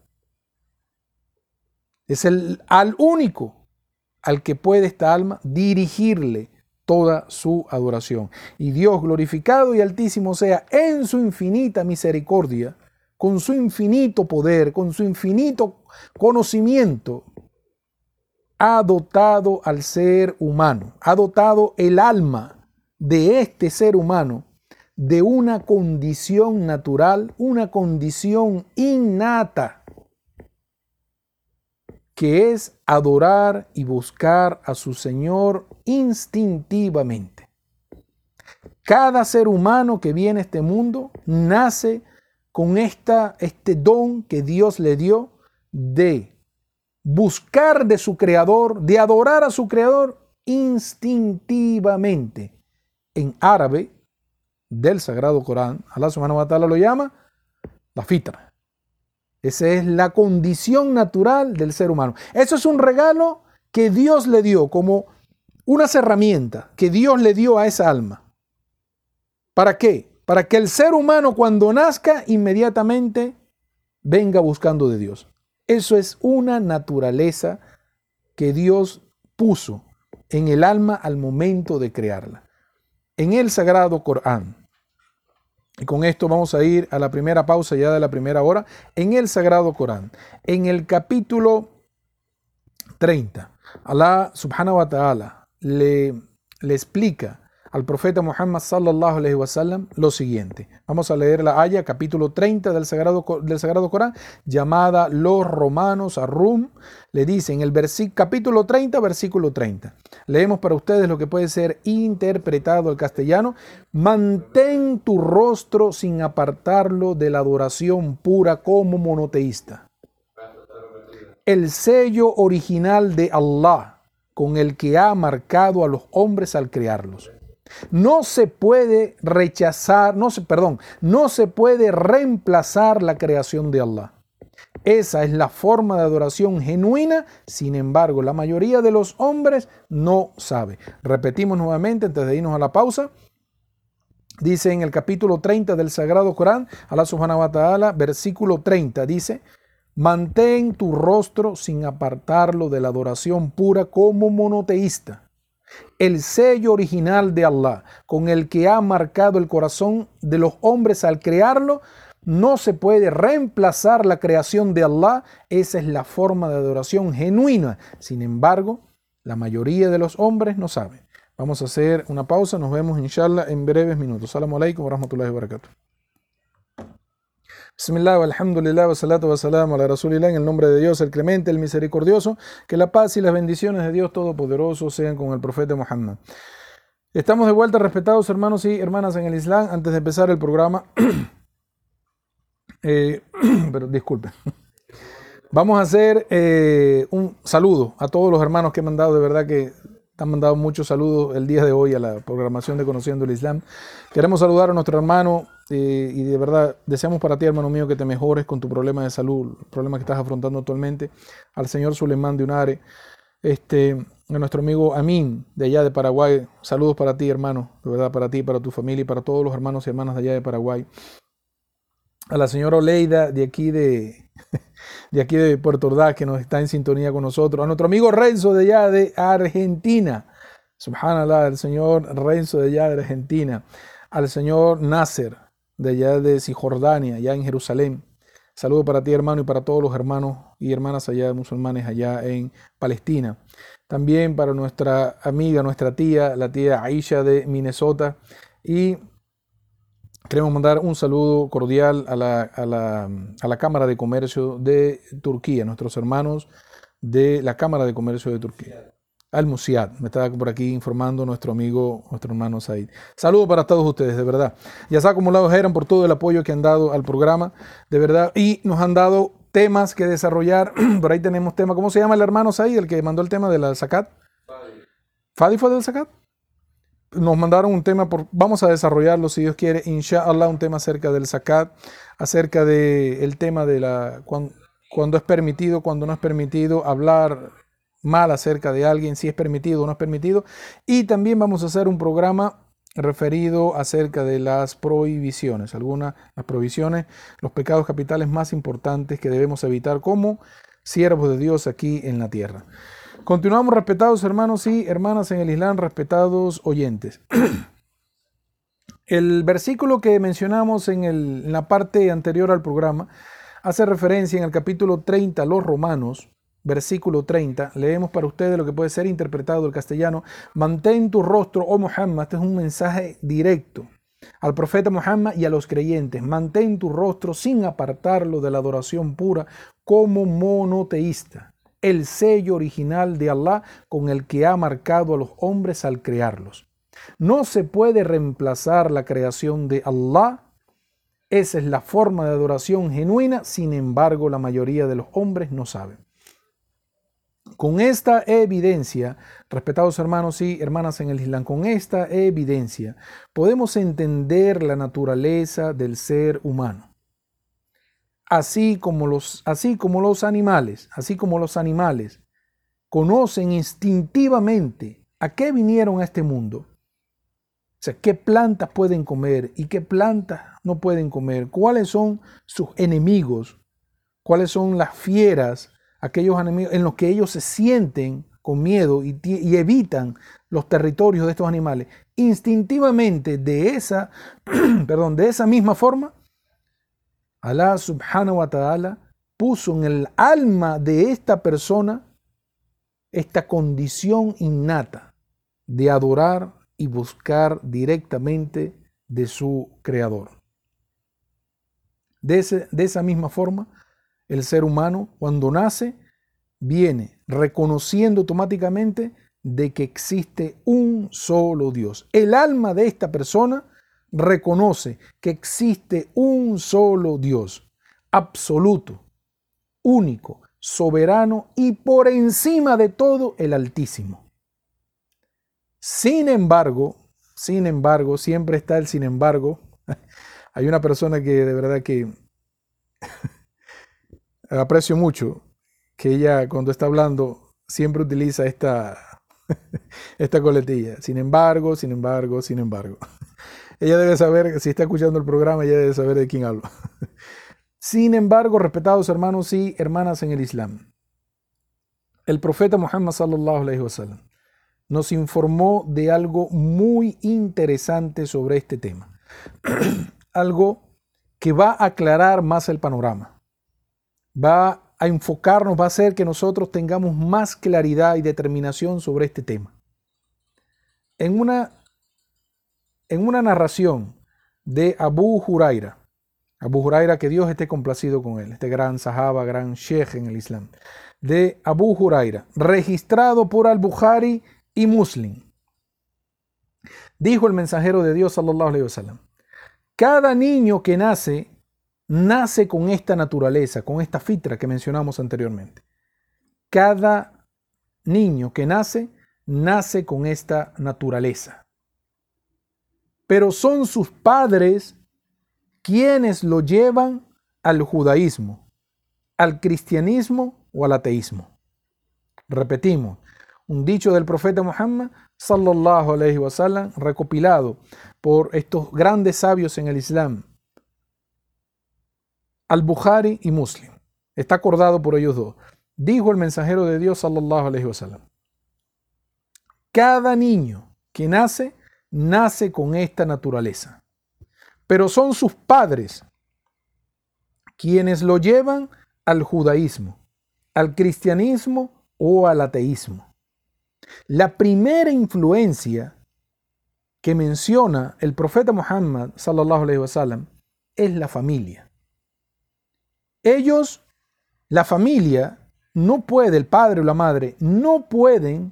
Es el al único al que puede esta alma dirigirle toda su adoración. Y Dios glorificado y altísimo sea en su infinita misericordia, con su infinito poder, con su infinito conocimiento, ha dotado al ser humano, ha dotado el alma de este ser humano de una condición natural, una condición innata que es adorar y buscar a su Señor instintivamente. Cada ser humano que viene a este mundo nace con esta, este don que Dios le dio de buscar de su creador, de adorar a su creador instintivamente. En árabe del Sagrado Corán, Allah subhanahu wa ta'ala lo llama la fitra. Esa es la condición natural del ser humano. Eso es un regalo que Dios le dio como unas herramientas que Dios le dio a esa alma. ¿Para qué? Para que el ser humano cuando nazca inmediatamente venga buscando de Dios. Eso es una naturaleza que Dios puso en el alma al momento de crearla. En el Sagrado Corán, y con esto vamos a ir a la primera pausa ya de la primera hora en el Sagrado Corán. En el capítulo 30, Allah subhanahu wa ta'ala le, le explica al profeta Muhammad sallallahu alaihi wasallam lo siguiente. Vamos a leer la haya, capítulo 30 del Sagrado, del Sagrado Corán, llamada Los Romanos a Rum. Le dice en el capítulo 30, versículo 30. Leemos para ustedes lo que puede ser interpretado al castellano. Mantén tu rostro sin apartarlo de la adoración pura como monoteísta. El sello original de Allah con el que ha marcado a los hombres al crearlos. No se puede rechazar, no se, perdón, no se puede reemplazar la creación de Allah. Esa es la forma de adoración genuina, sin embargo, la mayoría de los hombres no sabe. Repetimos nuevamente antes de irnos a la pausa. Dice en el capítulo 30 del Sagrado Corán, Allah subhanahu wa ta'ala, versículo 30, dice, mantén tu rostro sin apartarlo de la adoración pura como monoteísta el sello original de Allah, con el que ha marcado el corazón de los hombres al crearlo, no se puede reemplazar la creación de Allah. Esa es la forma de adoración genuina. Sin embargo, la mayoría de los hombres no saben. Vamos a hacer una pausa. Nos vemos, inshallah, en breves minutos. Salam alaikum wa rahmatullahi wa barakatuh. Bismillah, alhamdulillah, wa salatu wa salam a la Rasulillah, en el nombre de Dios, el clemente, el misericordioso, que la paz y las bendiciones de Dios Todopoderoso sean con el profeta Muhammad. Estamos de vuelta, respetados hermanos y hermanas en el Islam. Antes de empezar el programa, eh, pero disculpen, vamos a hacer eh, un saludo a todos los hermanos que han mandado, de verdad que han mandado muchos saludos el día de hoy a la programación de Conociendo el Islam. Queremos saludar a nuestro hermano eh, y de verdad deseamos para ti, hermano mío, que te mejores con tu problema de salud, el problema que estás afrontando actualmente. Al señor Suleiman de Unare, este, a nuestro amigo Amin de allá de Paraguay. Saludos para ti, hermano, de verdad, para ti, para tu familia y para todos los hermanos y hermanas de allá de Paraguay. A la señora Oleida de aquí de, de aquí de Puerto Ordaz, que nos está en sintonía con nosotros. A nuestro amigo Renzo de allá de Argentina. Subhanallah, el señor Renzo de allá de Argentina. Al señor Nasser de allá de Cisjordania, allá en Jerusalén. Saludo para ti, hermano, y para todos los hermanos y hermanas allá musulmanes allá en Palestina. También para nuestra amiga, nuestra tía, la tía Aisha de Minnesota. Y queremos mandar un saludo cordial a la, a la, a la Cámara de Comercio de Turquía, nuestros hermanos de la Cámara de Comercio de Turquía. Al Musiad, me estaba por aquí informando nuestro amigo, nuestro hermano Said. Saludos para todos ustedes, de verdad. Ya se ha acumulado Geran por todo el apoyo que han dado al programa, de verdad, y nos han dado temas que desarrollar. por ahí tenemos temas. ¿Cómo se llama el hermano Said, el que mandó el tema de la Zakat? Fadi. ¿Fadi fue del Zakat? Nos mandaron un tema, por, vamos a desarrollarlo si Dios quiere, inshallah, un tema acerca del zakat, acerca del tema de la, cuando, cuando, es permitido, cuando no es permitido, hablar mal acerca de alguien, si es permitido o no es permitido. Y también vamos a hacer un programa referido acerca de las prohibiciones, algunas las prohibiciones, los pecados capitales más importantes que debemos evitar como siervos de Dios aquí en la tierra. Continuamos, respetados hermanos y hermanas en el Islam, respetados oyentes. El versículo que mencionamos en, la parte anterior al programa hace referencia en el capítulo 30 a los romanos, versículo 30. Leemos para ustedes lo que puede ser interpretado del castellano. Mantén tu rostro, oh Muhammad. Este es un mensaje directo al profeta Muhammad y a los creyentes. Mantén tu rostro sin apartarlo de la adoración pura como monoteísta, el sello original de Allah con el que ha marcado a los hombres al crearlos. No se puede reemplazar la creación de Allah. Esa es la forma de adoración genuina, sin embargo la mayoría de los hombres no saben. Con esta evidencia, respetados hermanos y hermanas en el Islam, con esta evidencia podemos entender la naturaleza del ser humano. Así como los, así como los animales, así como los animales conocen instintivamente a qué vinieron a este mundo, o sea, qué plantas pueden comer y qué plantas no pueden comer, cuáles son sus enemigos, cuáles son las fieras aquellos enemigos en los que ellos se sienten con miedo y, evitan los territorios de estos animales, instintivamente de esa, perdón, de esa misma forma, Allah subhanahu wa ta'ala puso en el alma de esta persona esta condición innata de adorar y buscar directamente de su creador. De, de esa misma forma, el ser humano cuando nace viene reconociendo automáticamente de que existe un solo Dios. El alma de esta persona reconoce que existe un solo Dios, absoluto, único, soberano y por encima de todo el Altísimo. Sin embargo, sin embargo, siempre está el sin embargo. Hay una persona que de verdad que aprecio mucho que ella cuando está hablando siempre utiliza esta, esta coletilla. Sin embargo, sin embargo, sin embargo. Ella debe saber, si está escuchando el programa, ella debe saber de quién hablo. Sin embargo, respetados hermanos y hermanas en el Islam, el profeta Muhammad sallallahu alaihi wasallam nos informó de algo muy interesante sobre este tema. algo que va a aclarar más el panorama va a enfocarnos, va a hacer que nosotros tengamos más claridad y determinación sobre este tema. En una, en una narración de Abu Huraira, Abu Huraira, que Dios esté complacido con él, este gran sahaba, gran sheikh en el Islam, de Abu Huraira, registrado por Al-Bukhari y Muslim. Dijo el mensajero de Dios, sallallahu alaihi wasallam, cada niño que nace nace con esta naturaleza, con esta fitra que mencionamos anteriormente. Cada niño que nace, nace con esta naturaleza. Pero son sus padres quienes lo llevan al judaísmo, al cristianismo o al ateísmo. Repetimos, un dicho del profeta Muhammad sallallahu alaihi wasallam recopilado por estos grandes sabios en el Islam al-Bukhari y Muslim. Está acordado por ellos dos. Dijo el mensajero de Dios, sallallahu alaihi wasallam. Cada niño que nace, nace con esta naturaleza. Pero son sus padres quienes lo llevan al judaísmo, al cristianismo o al ateísmo. La primera influencia que menciona el profeta Muhammad wasallam es la familia. Ellos, la familia, no puede, el padre o la madre, no pueden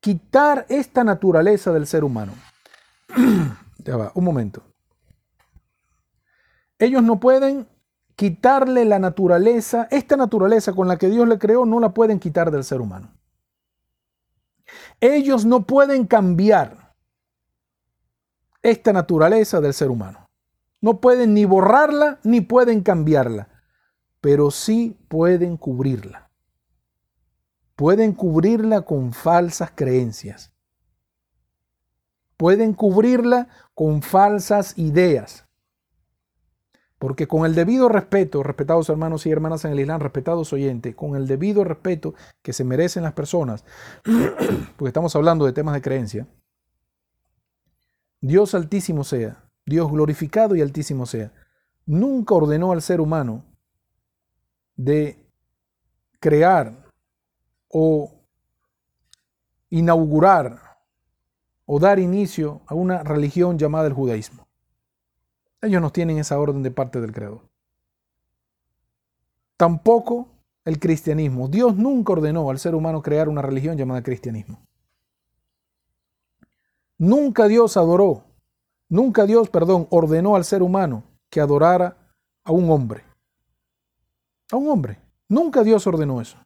quitar esta naturaleza del ser humano. ya va, un momento. Ellos no pueden quitarle la naturaleza, esta naturaleza con la que Dios le creó, no la pueden quitar del ser humano. Ellos no pueden cambiar esta naturaleza del ser humano. No pueden ni borrarla ni pueden cambiarla, pero sí pueden cubrirla. Pueden cubrirla con falsas creencias. Pueden cubrirla con falsas ideas. Porque con el debido respeto, respetados hermanos y hermanas en el Islam, respetados oyentes, con el debido respeto que se merecen las personas, porque estamos hablando de temas de creencia, Dios altísimo sea, Dios glorificado y altísimo sea, nunca ordenó al ser humano de crear o inaugurar o dar inicio a una religión llamada el judaísmo. Ellos no tienen esa orden de parte del Creador. Tampoco el cristianismo. Dios nunca ordenó al ser humano crear una religión llamada cristianismo. Nunca Dios adoró, nunca Dios, perdón, ordenó al ser humano que adorara a un hombre. A un hombre. Nunca Dios ordenó eso.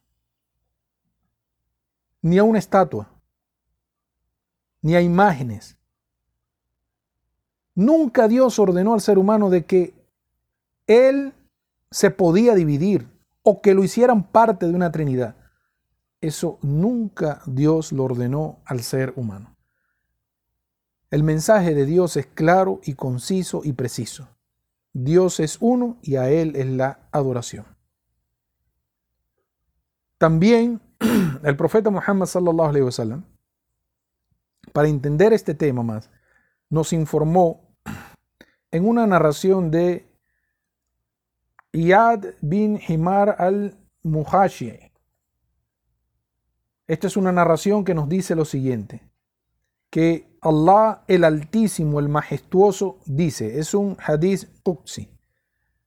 Ni a una estatua. Ni a imágenes. Nunca Dios ordenó al ser humano de que él se podía dividir o que lo hicieran parte de una Trinidad. Eso nunca Dios lo ordenó al ser humano. El mensaje de Dios es claro y conciso y preciso. Dios es uno y a Él es la adoración. También el profeta Muhammad sallallahu alaihi wasallam, para entender este tema más, nos informó en una narración de Iyad bin Himar al-Muhashi. Esta es una narración que nos dice lo siguiente, que Allah el Altísimo, el Majestuoso, dice, es un hadith Qudsi,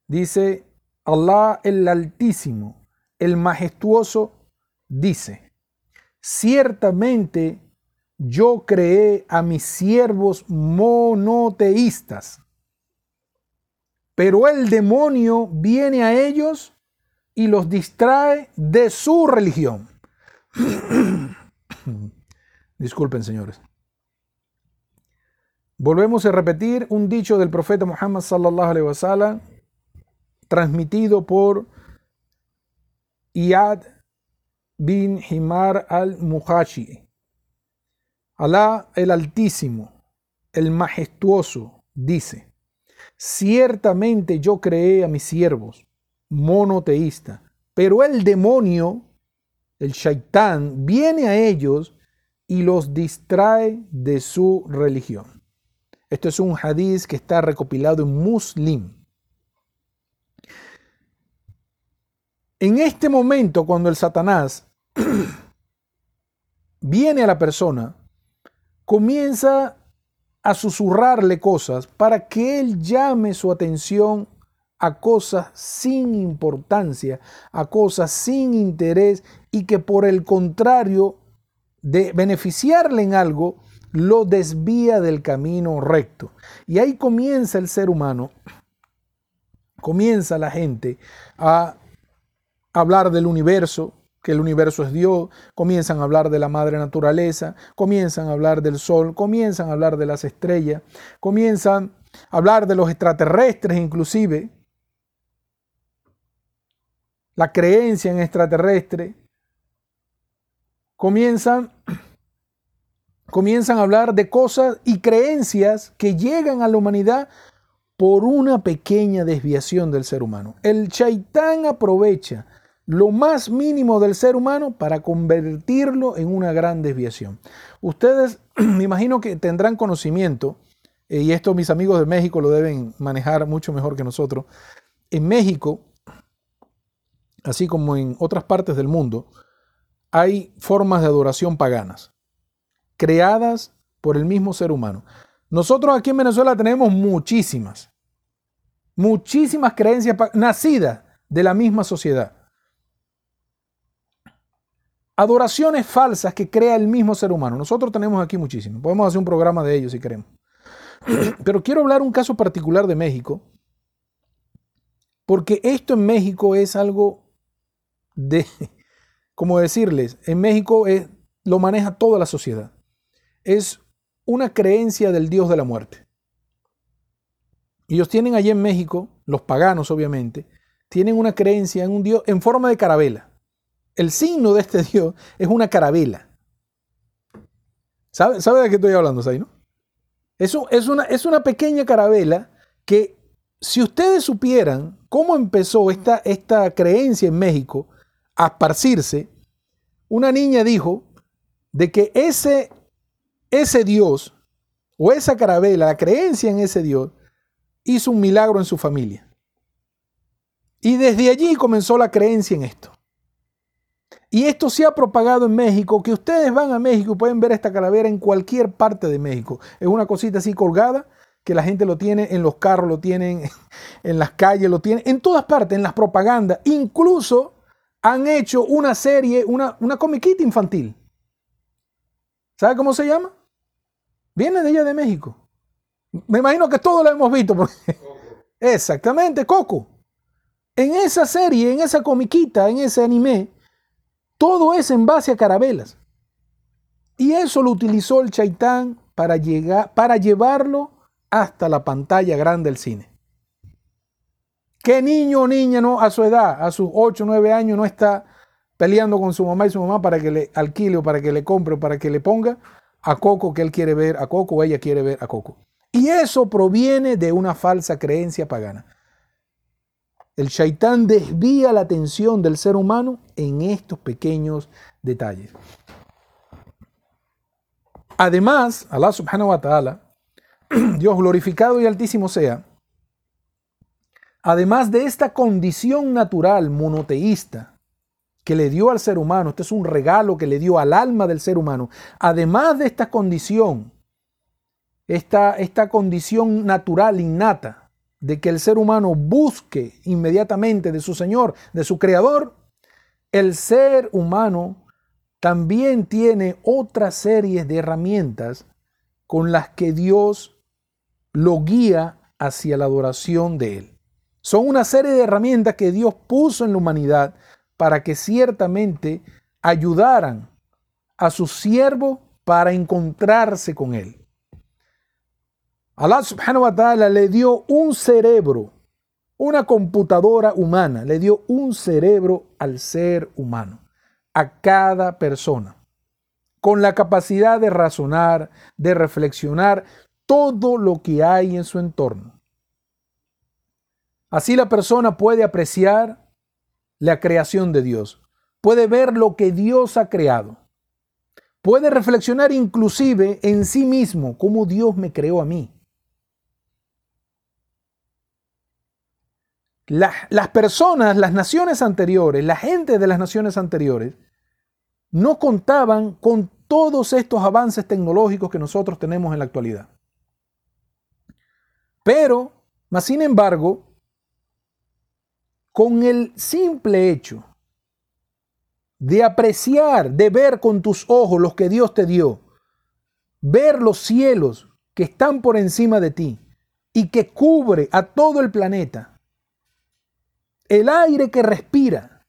dice, Allah el Altísimo, el Majestuoso, dice, ciertamente yo creé a mis siervos monoteístas, pero el demonio viene a ellos y los distrae de su religión. Disculpen, señores. Volvemos a repetir un dicho del profeta Muhammad sallallahu alaihi wasallam transmitido por Iyad bin Himar al-Muhashi Alá el Altísimo, el Majestuoso, dice, ciertamente yo creé a mis siervos, monoteísta, pero el demonio, el shaitán, viene a ellos y los distrae de su religión. Esto es un hadiz que está recopilado en Muslim. En este momento, cuando el Satanás viene a la persona, comienza a susurrarle cosas para que él llame su atención a cosas sin importancia, a cosas sin interés y que por el contrario de beneficiarle en algo, lo desvía del camino recto. Y ahí comienza el ser humano, comienza la gente a hablar del universo, que el universo es Dios, comienzan a hablar de la madre naturaleza, comienzan a hablar del sol, comienzan a hablar de las estrellas, comienzan a hablar de los extraterrestres inclusive, la creencia en extraterrestre, comienzan, comienzan a hablar de cosas y creencias que llegan a la humanidad por una pequeña desviación del ser humano. El chaitán aprovecha lo más mínimo del ser humano para convertirlo en una gran desviación. Ustedes me imagino que tendrán conocimiento, eh, y esto mis amigos de México lo deben manejar mucho mejor que nosotros. En México, así como en otras partes del mundo, hay formas de adoración paganas, creadas por el mismo ser humano. Nosotros aquí en Venezuela tenemos muchísimas, muchísimas creencias nacidas de la misma sociedad. Adoraciones falsas que crea el mismo ser humano. Nosotros tenemos aquí muchísimo. Podemos hacer un programa de ellos si queremos. Pero quiero hablar un caso particular de México. Porque esto en México es algo de, como decirles, en México lo maneja toda la sociedad. Es una creencia del Dios de la muerte. ellos tienen allí en México, los paganos obviamente, tienen una creencia en un dios en forma de carabela. El signo de este dios es una carabela. ¿Sabe, ¿Sabe de qué estoy hablando, Zay, Eso es una, pequeña carabela que si ustedes supieran cómo empezó esta, esta creencia en México a esparcirse, una niña dijo de que ese, ese Dios o esa carabela, la creencia en ese Dios, hizo un milagro en su familia. Y desde allí comenzó la creencia en esto. Y esto se ha propagado en México, que ustedes van a México y pueden ver esta calavera en cualquier parte de México. Es una cosita así colgada que la gente lo tiene en los carros, lo tienen en las calles, lo tienen en todas partes, en las propagandas. Incluso han hecho una serie, una, una comiquita infantil. ¿Sabe cómo se llama? Viene de allá de México. Me imagino que todos lo hemos visto. Exactamente, Coco. En esa serie, en esa comiquita, en ese anime, todo es en base a carabelas. Y eso lo utilizó el Chaitán para, llegar, para llevarlo hasta la pantalla grande del cine. ¿Qué niño o niña no a su edad, a sus 8 o 9 años, no está peleando con su mamá y su mamá para que le alquile o para que le compre o para que le ponga a Coco que él quiere ver a Coco o ella quiere ver a Coco? Y eso proviene de una falsa creencia pagana. El shaitán desvía la atención del ser humano en estos pequeños detalles. Además, Allah subhanahu wa ta'ala Dios glorificado y altísimo sea, además de esta condición natural monoteísta que le dio al ser humano, este es un regalo que le dio al alma del ser humano, además de esta condición, esta, esta condición natural innata de que el ser humano busque inmediatamente de su Señor, de su Creador, el ser humano también tiene otras series de herramientas con las que Dios lo guía hacia la adoración de Él. Son una serie de herramientas que Dios puso en la humanidad para que ciertamente ayudaran a su siervo para encontrarse con Él. Allah subhanahu wa ta'ala le dio un cerebro, una computadora humana, le dio un cerebro al ser humano, a cada persona, con la capacidad de razonar, de reflexionar todo lo que hay en su entorno. Así la persona puede apreciar la creación de Dios, puede ver lo que Dios ha creado, puede reflexionar inclusive en sí mismo cómo Dios me creó a mí. Las personas, las naciones anteriores, la gente de las naciones anteriores, no contaban con todos estos avances tecnológicos que nosotros tenemos en la actualidad. Pero, más sin embargo, con el simple hecho de apreciar, de ver con tus ojos los que Dios te dio, ver los cielos que están por encima de ti y que cubre a todo el planeta, el aire que respira,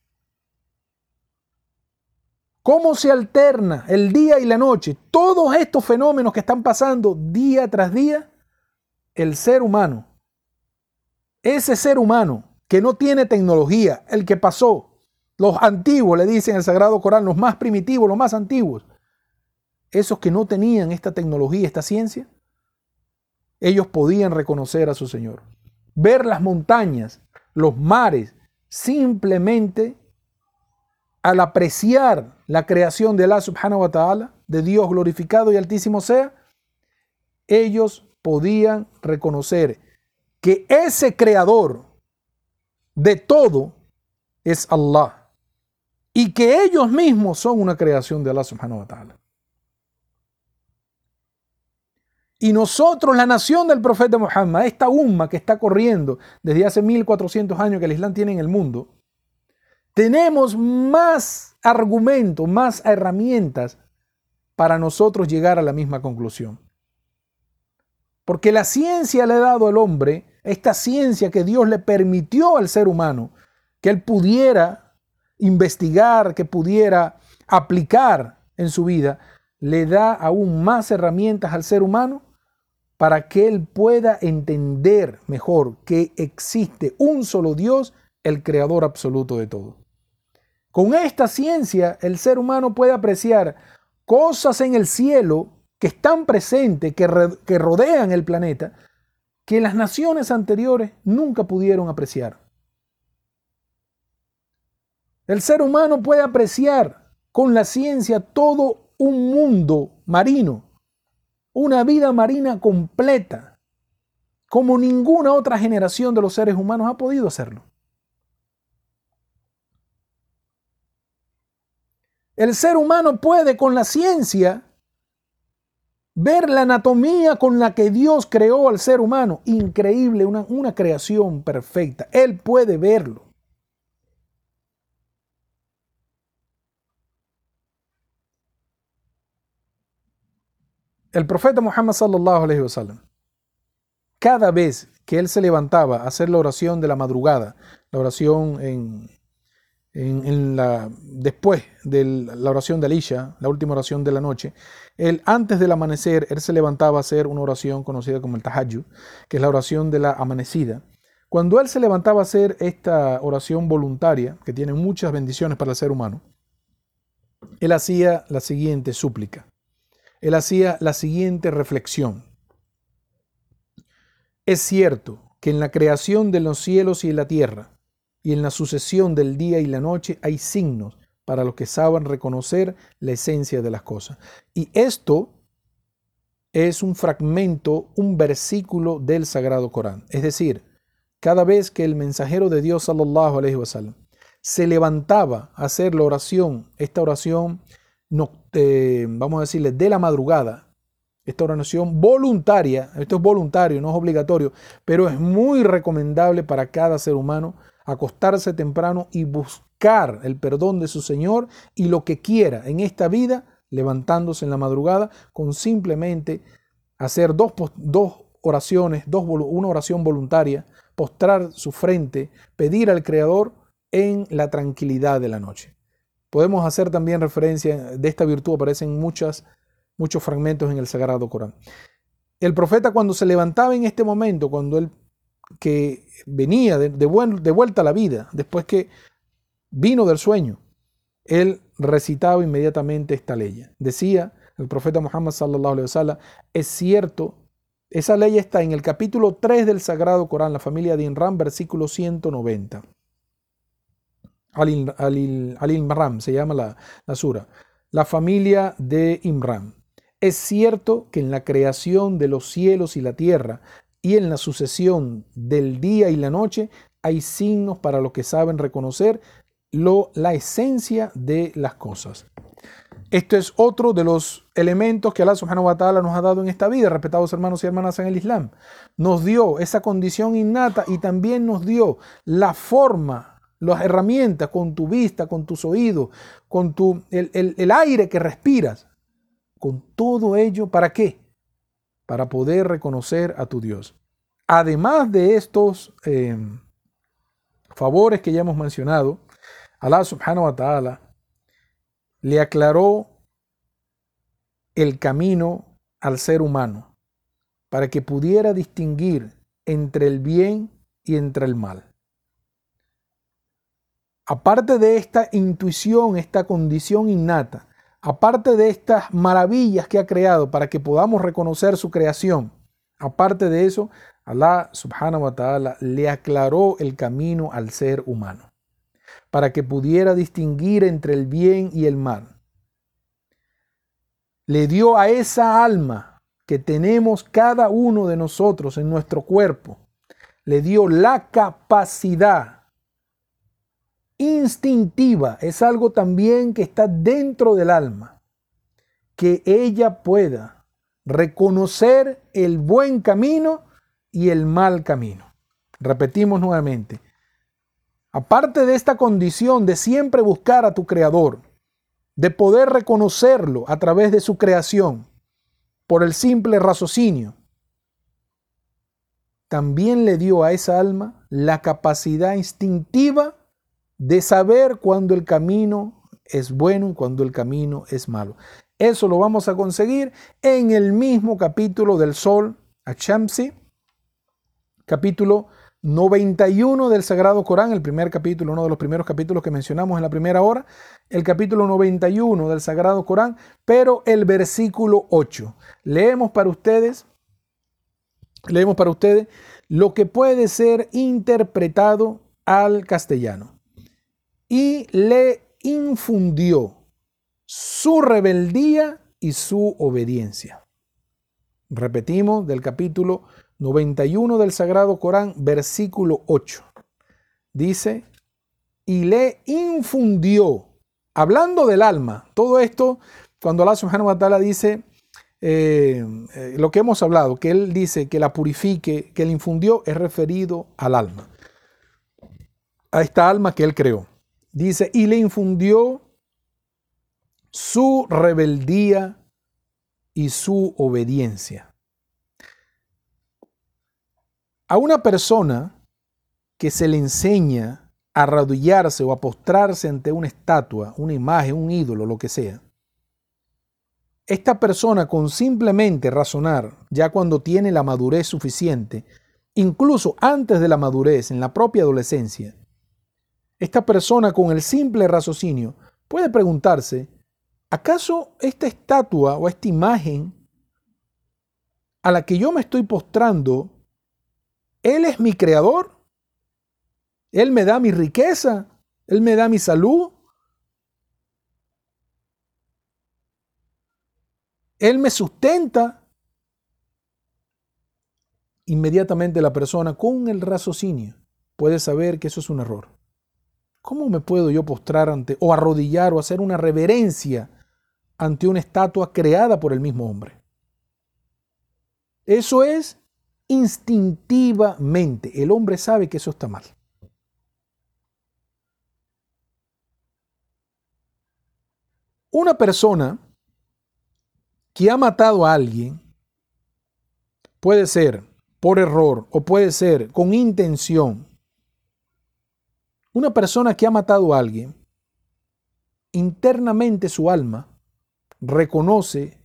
cómo se alterna el día y la noche, todos estos fenómenos que están pasando día tras día, el ser humano, ese ser humano que no tiene tecnología, el que pasó, los antiguos, le dicen el Sagrado Corán, los más primitivos, los más antiguos, esos que no tenían esta tecnología, esta ciencia, ellos podían reconocer a su Señor. Ver las montañas, los mares, simplemente al apreciar la creación de Allah subhanahu wa ta'ala, de Dios glorificado y altísimo sea, ellos podían reconocer que ese creador de todo es Allah y que ellos mismos son una creación de Allah subhanahu wa ta'ala. Y nosotros, la nación del profeta Muhammad, esta umma que está corriendo desde hace 1400 años que el Islam tiene en el mundo, tenemos más argumentos, más herramientas para nosotros llegar a la misma conclusión. Porque la ciencia le ha dado al hombre, esta ciencia que Dios le permitió al ser humano, que él pudiera investigar, que pudiera aplicar en su vida, le da aún más herramientas al ser humano para que él pueda entender mejor que existe un solo Dios, el creador absoluto de todo. Con esta ciencia, el ser humano puede apreciar cosas en el cielo que están presentes, que, que rodean el planeta, que las naciones anteriores nunca pudieron apreciar. El ser humano puede apreciar con la ciencia todo un mundo marino, una vida marina completa, como ninguna otra generación de los seres humanos ha podido hacerlo. El ser humano puede con la ciencia ver la anatomía con la que Dios creó al ser humano. Increíble, una, una creación perfecta. Él puede verlo. El profeta Muhammad sallallahu alaihi wasallam, cada vez que él se levantaba a hacer la oración de la madrugada, la oración en, después de la oración de Alisha, la última oración de la noche, él antes del amanecer, él se levantaba a hacer una oración conocida como el Tahajjud, que es la oración de la amanecida. Cuando él se levantaba a hacer esta oración voluntaria, que tiene muchas bendiciones para el ser humano, él hacía la siguiente súplica él hacía la siguiente reflexión. Es cierto que en la creación de los cielos y la tierra, y en la sucesión del día y la noche, hay signos para los que saben reconocer la esencia de las cosas. Y esto es un fragmento, un versículo del Sagrado Corán. Es decir, cada vez que el mensajero de Dios, sallallahu se levantaba a hacer la oración, esta oración eh, vamos a decirle, de la madrugada, esta oración voluntaria, esto es voluntario, no es obligatorio, pero es muy recomendable para cada ser humano acostarse temprano y buscar el perdón de su Señor y lo que quiera en esta vida, levantándose en la madrugada, con simplemente hacer dos, dos oraciones, dos, una oración voluntaria, postrar su frente, pedir al Creador en la tranquilidad de la noche. Podemos hacer también referencia de esta virtud, aparecen muchas, muchos fragmentos en el Sagrado Corán. El profeta cuando se levantaba en este momento, cuando él que venía de, vuelta a la vida, después que vino del sueño, él recitaba inmediatamente esta ley. Decía el profeta Muhammad sallallahu alaihi wasallam, es cierto, esa ley está en el capítulo 3 del Sagrado Corán, la familia de Inram, versículo 190. Al, Imram, se llama la, la sura, la familia de Imran. Es cierto que en la creación de los cielos y la tierra y en la sucesión del día y la noche hay signos para los que saben reconocer lo, la esencia de las cosas. Esto es otro de los elementos que Allah subhanahu wa ta'ala nos ha dado en esta vida, respetados hermanos y hermanas en el Islam. Nos dio esa condición innata y también nos dio la forma las herramientas, con tu vista, con tus oídos, con tu, el, aire que respiras, con todo ello, ¿para qué? Para poder reconocer a tu Dios. Además de estos em, favores que ya hemos mencionado, Allah subhanahu wa ta'ala le aclaró el camino al ser humano para que pudiera distinguir entre el bien y entre el mal aparte de esta intuición, esta condición innata, aparte de estas maravillas que ha creado para que podamos reconocer su creación, aparte de eso, Allah subhanahu wa ta'ala le aclaró el camino al ser humano para que pudiera distinguir entre el bien y el mal. Le dio a esa alma que tenemos cada uno de nosotros en nuestro cuerpo, le dio la capacidad instintiva, es algo también que está dentro del alma, que ella pueda reconocer el buen camino y el mal camino. Repetimos nuevamente, aparte de esta condición de siempre buscar a tu creador, de poder reconocerlo a través de su creación, por el simple raciocinio, también le dio a esa alma la capacidad instintiva de saber cuando el camino es bueno y cuando el camino es malo. Eso lo vamos a conseguir en el mismo capítulo del sol, Achamsi, capítulo 91 del Sagrado Corán, el primer capítulo, uno de los primeros capítulos que mencionamos en la primera hora, el capítulo 91 del Sagrado Corán, pero el versículo 8. Leemos para ustedes, leemos para ustedes lo que puede ser interpretado al castellano. Y le infundió su rebeldía y su obediencia. Repetimos del capítulo 91 del Sagrado Corán, versículo 8. Dice, y le infundió, hablando del alma, todo esto, cuando Allah subhanahu wa ta'ala dice, eh, eh, lo que hemos hablado, que Él dice que la purifique, que le infundió, es referido al alma, a esta alma que Él creó. Dice, y le infundió su rebeldía y su obediencia. A una persona que se le enseña a arrodillarse o a postrarse ante una estatua, una imagen, un ídolo, lo que sea, esta persona con simplemente razonar, ya cuando tiene la madurez suficiente, incluso antes de la madurez, en la propia adolescencia, esta persona con el simple raciocinio puede preguntarse, ¿acaso esta estatua o esta imagen a la que yo me estoy postrando él es mi creador. Él me da mi riqueza. Él me da mi salud. Él me sustenta. Inmediatamente la persona con el raciocinio puede saber que eso es un error. ¿Cómo me puedo yo postrar ante o arrodillar o hacer una reverencia ante una estatua creada por el mismo hombre? Eso es instintivamente. El hombre sabe que eso está mal. Una persona que ha matado a alguien puede ser por error o puede ser con intención. Una persona que ha matado a alguien, internamente su alma reconoce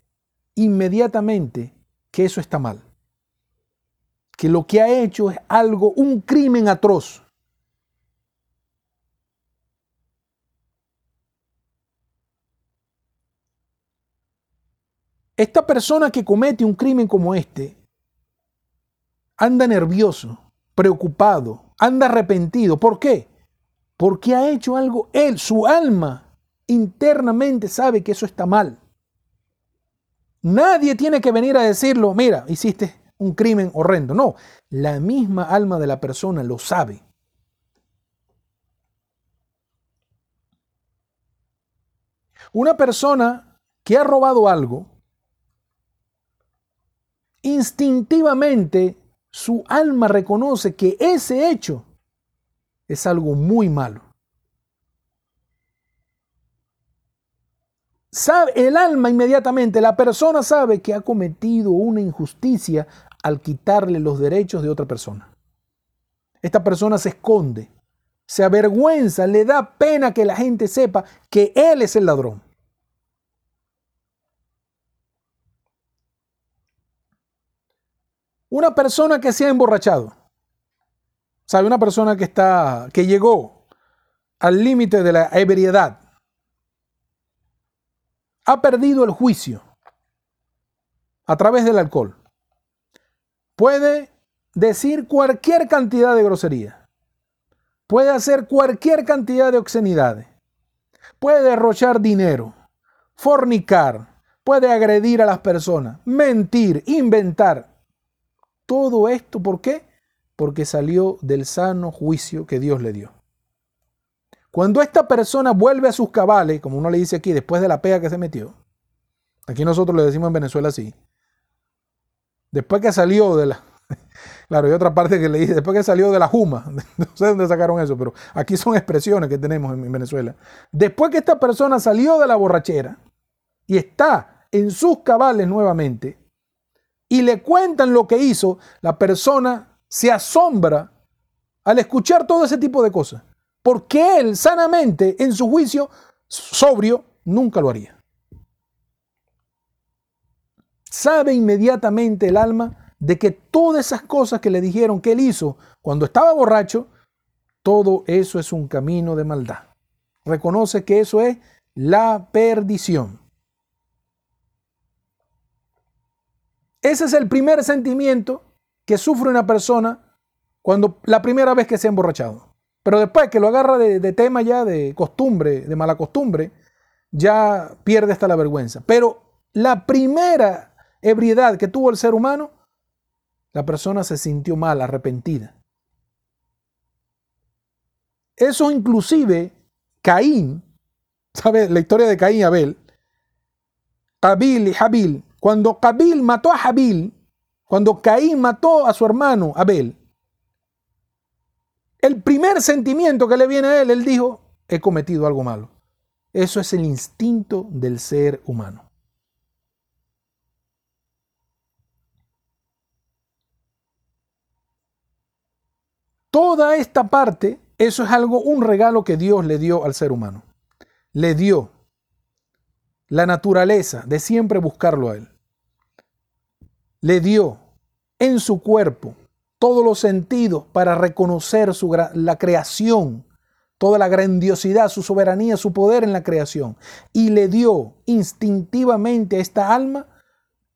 inmediatamente que eso está mal que lo que ha hecho es algo, un crimen atroz. Esta persona que comete un crimen como este anda nervioso, preocupado, anda arrepentido. ¿Por qué? Porque ha hecho algo él, su alma internamente sabe que eso está mal. Nadie tiene que venir a decirlo, mira, hiciste un crimen horrendo. No, la misma alma de la persona lo sabe. Una persona que ha robado algo, instintivamente su alma reconoce que ese hecho es algo muy malo. Sabe, el alma inmediatamente, la persona sabe que ha cometido una injusticia al quitarle los derechos de otra persona. Esta persona se esconde, se avergüenza, le da pena que la gente sepa que él es el ladrón. Una persona que se ha emborrachado, sabe, una persona que está que llegó al límite de la ebriedad, ha perdido el juicio a través del alcohol puede decir cualquier cantidad de grosería, puede hacer cualquier cantidad de obscenidades, puede derrochar dinero, fornicar, puede agredir a las personas, mentir, inventar. Todo esto, ¿por qué? Porque salió del sano juicio que Dios le dio. Cuando esta persona vuelve a sus cabales, como uno le dice aquí, después de la pega que se metió, aquí nosotros le decimos en Venezuela así, Después que salió de la... Claro, y otra parte que le dije, después que salió de la Juma, no sé dónde sacaron eso, pero aquí son expresiones que tenemos en Venezuela. Después que esta persona salió de la borrachera y está en sus cabales nuevamente y le cuentan lo que hizo, la persona se asombra al escuchar todo ese tipo de cosas. Porque él sanamente, en su juicio sobrio, nunca lo haría sabe inmediatamente el alma de que todas esas cosas que le dijeron que él hizo cuando estaba borracho, todo eso es un camino de maldad. Reconoce que eso es la perdición. Ese es el primer sentimiento que sufre una persona cuando la primera vez que se ha emborrachado. Pero después que lo agarra de, tema ya de costumbre, de mala costumbre, ya pierde hasta la vergüenza. Pero la primera ebriedad que tuvo el ser humano, la persona se sintió mal, arrepentida. Eso inclusive Caín, ¿sabes? La historia de Caín y Abel. Cabil y Habil. Cuando Cabil mató a Habil, cuando Caín mató a su hermano Abel, el primer sentimiento que le viene a él, él dijo, he cometido algo malo. Eso es el instinto del ser humano. Toda esta parte, eso es algo, un regalo que Dios le dio al ser humano. Le dio la naturaleza de siempre buscarlo a Él. Le dio en su cuerpo todos los sentidos para reconocer su, la creación, toda la grandiosidad, su soberanía, su poder en la creación. Y le dio instintivamente a esta alma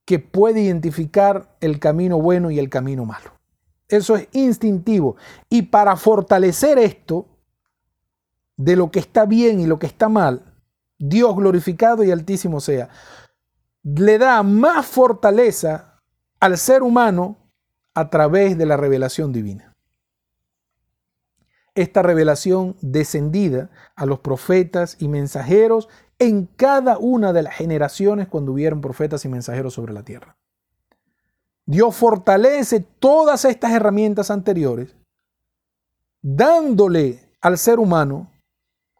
que puede identificar el camino bueno y el camino malo. Eso es instintivo. Y para fortalecer esto, de lo que está bien y lo que está mal, Dios glorificado y altísimo sea, le da más fortaleza al ser humano a través de la revelación divina. Esta revelación descendida a los profetas y mensajeros en cada una de las generaciones cuando hubieron profetas y mensajeros sobre la tierra. Dios fortalece todas estas herramientas anteriores, dándole al ser humano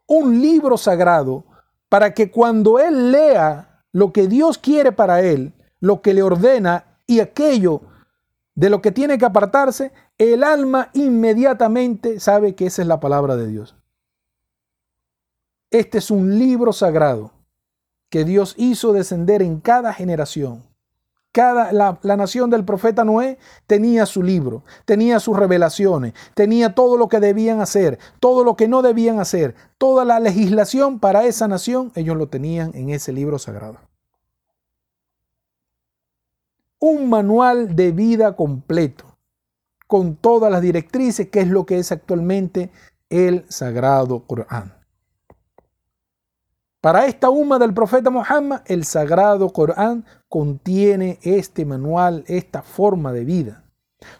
un libro sagrado para que cuando él lea lo que Dios quiere para él, lo que le ordena y aquello de lo que tiene que apartarse, el alma inmediatamente sabe que esa es la palabra de Dios. Este es un libro sagrado que Dios hizo descender en cada generación cada, la, la, nación del profeta Noé tenía su libro, tenía sus revelaciones, tenía todo lo que debían hacer, todo lo que no debían hacer, toda la legislación para esa nación, ellos lo tenían en ese libro sagrado. Un manual de vida completo, con todas las directrices, que es lo que es actualmente el Sagrado Corán. Para esta umma del profeta Muhammad, el sagrado Corán contiene este manual, esta forma de vida.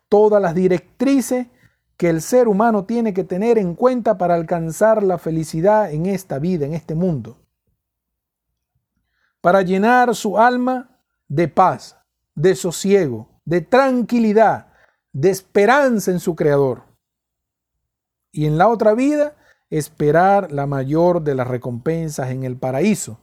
Todas las directrices que el ser humano tiene que tener en cuenta para alcanzar la felicidad en esta vida, en este mundo. Para llenar su alma de paz, de sosiego, de tranquilidad, de esperanza en su Creador. Y en la otra vida, esperar la mayor de las recompensas en el paraíso.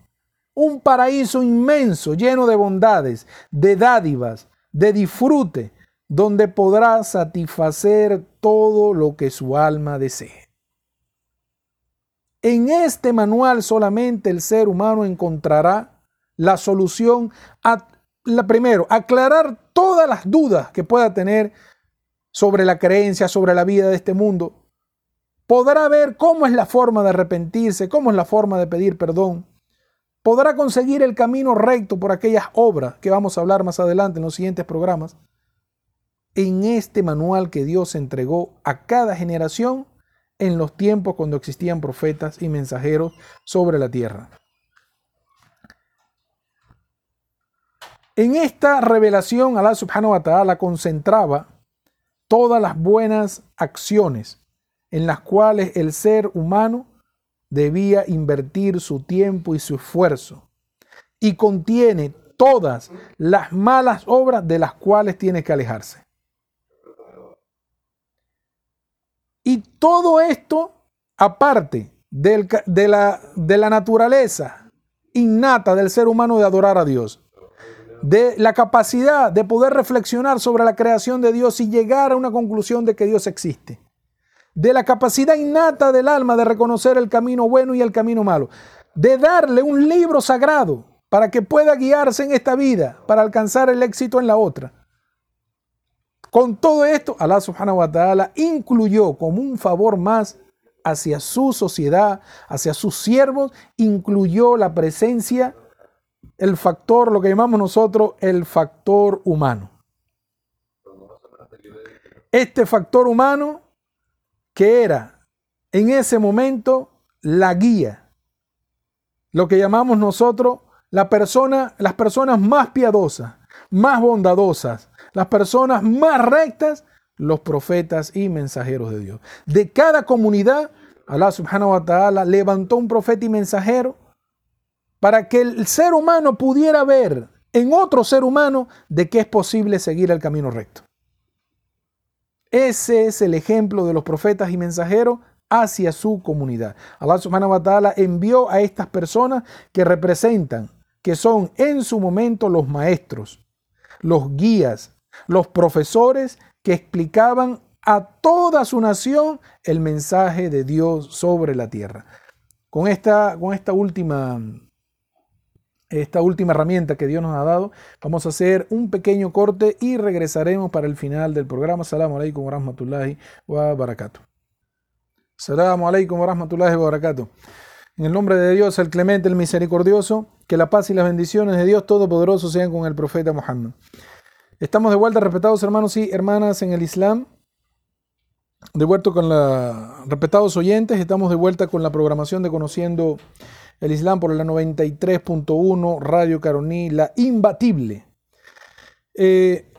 Un paraíso inmenso, lleno de bondades, de dádivas, de disfrute, donde podrá satisfacer todo lo que su alma desee. En este manual solamente el ser humano encontrará la solución a, la primero, aclarar todas las dudas que pueda tener sobre la creencia, sobre la vida de este mundo, podrá ver cómo es la forma de arrepentirse, cómo es la forma de pedir perdón. Podrá conseguir el camino recto por aquellas obras que vamos a hablar más adelante en los siguientes programas. En este manual que Dios entregó a cada generación en los tiempos cuando existían profetas y mensajeros sobre la tierra. En esta revelación, Allah subhanahu wa ta'ala concentraba todas las buenas acciones en las cuales el ser humano debía invertir su tiempo y su esfuerzo. Y contiene todas las malas obras de las cuales tiene que alejarse. Y todo esto, aparte de, la, de la naturaleza innata del ser humano de adorar a Dios, de la capacidad de poder reflexionar sobre la creación de Dios y llegar a una conclusión de que Dios existe de la capacidad innata del alma de reconocer el camino bueno y el camino malo, de darle un libro sagrado para que pueda guiarse en esta vida, para alcanzar el éxito en la otra. Con todo esto, Allah subhanahu wa ta'ala incluyó como un favor más hacia su sociedad, hacia sus siervos, incluyó la presencia, el factor, lo que llamamos nosotros el factor humano. Este factor humano que era en ese momento la guía, lo que llamamos nosotros la persona, las personas más piadosas, más bondadosas, las personas más rectas, los profetas y mensajeros de Dios. De cada comunidad, Allah subhanahu wa ta'ala levantó un profeta y mensajero para que el ser humano pudiera ver en otro ser humano de que es posible seguir el camino recto. Ese es el ejemplo de los profetas y mensajeros hacia su comunidad. Allah subhanahu wa ta'ala envió a estas personas que representan, que son en su momento los maestros, los guías, los profesores que explicaban a toda su nación el mensaje de Dios sobre la tierra. Con esta, con esta última esta última herramienta que Dios nos ha dado. Vamos a hacer un pequeño corte y regresaremos para el final del programa. Salamu alaikum wa rahmatullahi wa barakatuh. Salamu alaikum wa rahmatullahi wa barakatuh. En el nombre de Dios, el clemente, el misericordioso, que la paz y las bendiciones de Dios Todopoderoso sean con el profeta Muhammad. Estamos de vuelta, respetados hermanos y hermanas en el Islam. De vuelta con la respetados oyentes, estamos de vuelta con la programación de Conociendo el Islam por la 93.1 Radio Caroní, la imbatible. Eh,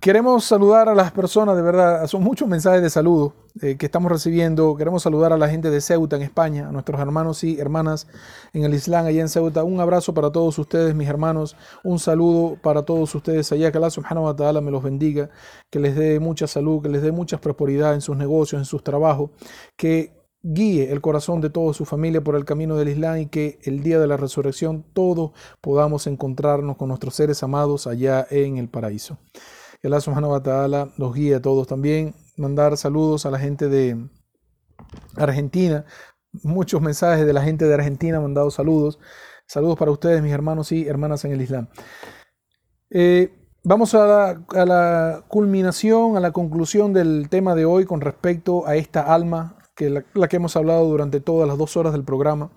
queremos saludar a las personas, de verdad, son muchos mensajes de saludo eh, que estamos recibiendo. Queremos saludar a la gente de Ceuta en España, a nuestros hermanos y hermanas en el Islam allá en Ceuta. Un abrazo para todos ustedes, mis hermanos. Un saludo para todos ustedes allá. Que Allah subhanahu wa ta'ala me los bendiga, que les dé mucha salud, que les dé mucha prosperidad en sus negocios, en sus trabajos, que guíe el corazón de toda su familia por el camino del Islam y que el día de la resurrección todos podamos encontrarnos con nuestros seres amados allá en el paraíso. Que Allah subhanahu wa ta'ala los guíe a todos también. Mandar saludos a la gente de Argentina. Muchos mensajes de la gente de Argentina han mandado saludos. Saludos para ustedes, mis hermanos y hermanas en el Islam. Eh, vamos a la, a la culminación, a la conclusión del tema de hoy con respecto a esta alma que la, que hemos hablado durante todas las dos horas del programa,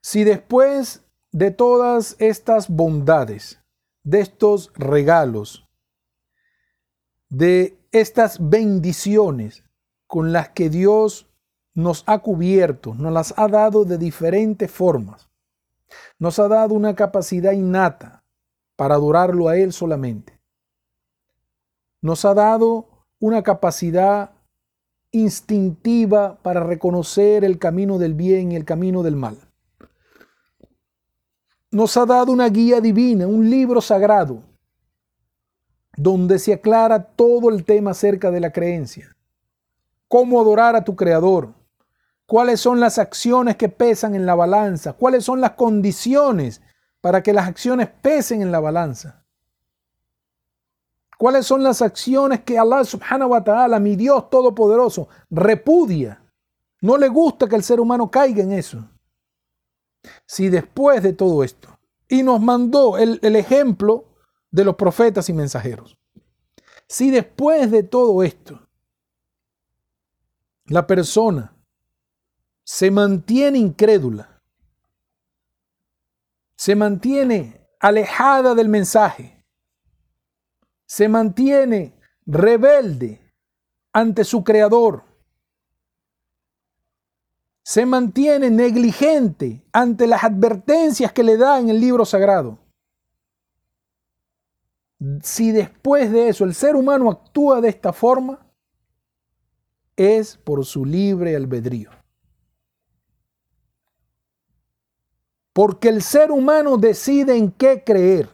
si después de todas estas bondades, de estos regalos, de estas bendiciones con las que Dios nos ha cubierto, nos las ha dado de diferentes formas, nos ha dado una capacidad innata para adorarlo a Él solamente, nos ha dado una capacidad instintiva para reconocer el camino del bien y el camino del mal. Nos ha dado una guía divina, un libro sagrado, donde se aclara todo el tema acerca de la creencia. Cómo adorar a tu Creador. Cuáles son las acciones que pesan en la balanza. Cuáles son las condiciones para que las acciones pesen en la balanza. ¿Cuáles son las acciones que Allah subhanahu wa ta'ala, mi Dios todopoderoso, repudia? No le gusta que el ser humano caiga en eso. Si después de todo esto, y nos mandó el, el ejemplo de los profetas y mensajeros, si después de todo esto, la persona se mantiene incrédula, se mantiene alejada del mensaje, se mantiene rebelde ante su creador, se mantiene negligente ante las advertencias que le da en el libro sagrado. Si después de eso el ser humano actúa de esta forma, es por su libre albedrío. Porque el ser humano decide en qué creer.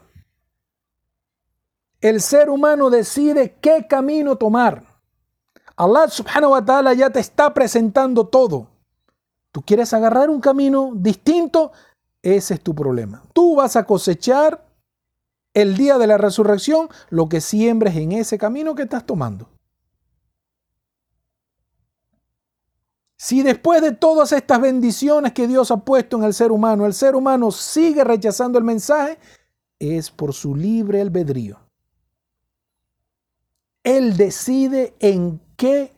El ser humano decide qué camino tomar. Allah subhanahu wa ta'ala ya te está presentando todo. ¿Tú quieres agarrar un camino distinto? Ese es tu problema. Tú vas a cosechar el día de la resurrección lo que siembres en ese camino que estás tomando. Si después de todas estas bendiciones que Dios ha puesto en el ser humano, el ser humano sigue rechazando el mensaje, es por su libre albedrío. Él decide en qué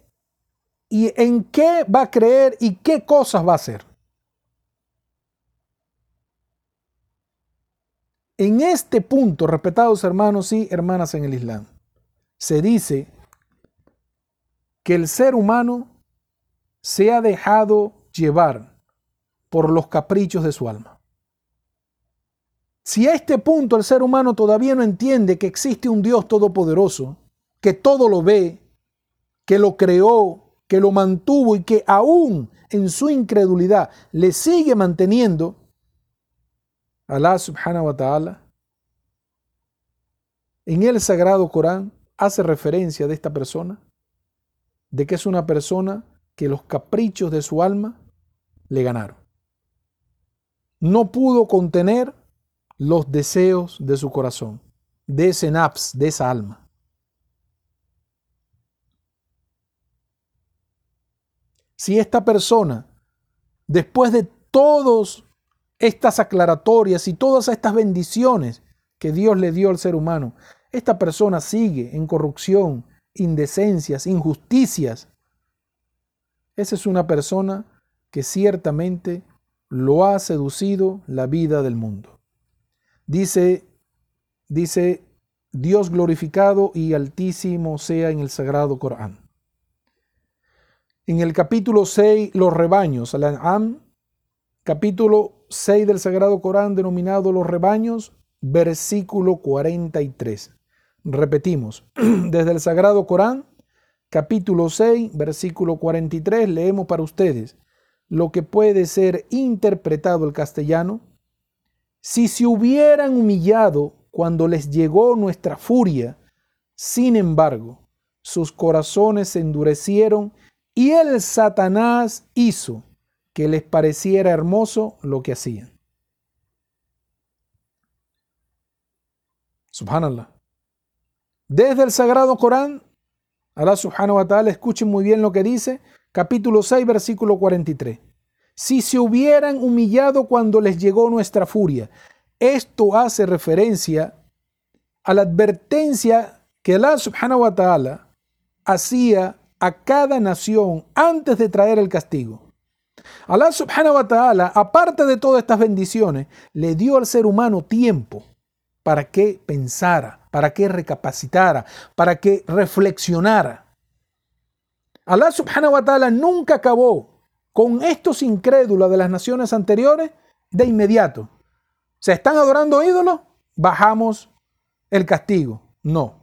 y en qué va a creer y qué cosas va a hacer. En este punto, respetados hermanos y hermanas en el Islam, se dice que el ser humano se ha dejado llevar por los caprichos de su alma. Si a este punto el ser humano todavía no entiende que existe un Dios todopoderoso, que todo lo ve, que lo creó, que lo mantuvo y que aún en su incredulidad le sigue manteniendo, Allah subhanahu wa ta'ala, en el sagrado Corán hace referencia de esta persona, de que es una persona que los caprichos de su alma le ganaron. No pudo contener los deseos de su corazón, de ese naps, de esa alma. Si esta persona, después de todas estas aclaratorias y todas estas bendiciones que Dios le dio al ser humano, esta persona sigue en corrupción, indecencias, injusticias, esa es una persona que ciertamente lo ha seducido la vida del mundo. Dice, dice, Dios glorificado y altísimo sea en el sagrado Corán. En el capítulo 6, los rebaños, al-An'am, capítulo 6 del sagrado Corán denominado los rebaños, versículo 43. Repetimos, desde el sagrado Corán, capítulo 6, versículo 43, leemos para ustedes lo que puede ser interpretado el castellano. Si se hubieran humillado cuando les llegó nuestra furia, sin embargo, sus corazones se endurecieron y el Satanás hizo que les pareciera hermoso lo que hacían. Subhanallah. Desde el Sagrado Corán Allah subhanahu wa ta'ala, escuchen muy bien lo que dice, capítulo 6, versículo 43. Si se hubieran humillado cuando les llegó nuestra furia, esto hace referencia a la advertencia que Allah subhanahu wa ta'ala hacía a cada nación antes de traer el castigo. Allah subhanahu wa ta'ala, aparte de todas estas bendiciones, le dio al ser humano tiempo para que pensara, para que recapacitara, para que reflexionara. Allah subhanahu wa ta'ala nunca acabó con estos incrédulos de las naciones anteriores de inmediato. ¿Se están adorando ídolos? Bajamos el castigo. No.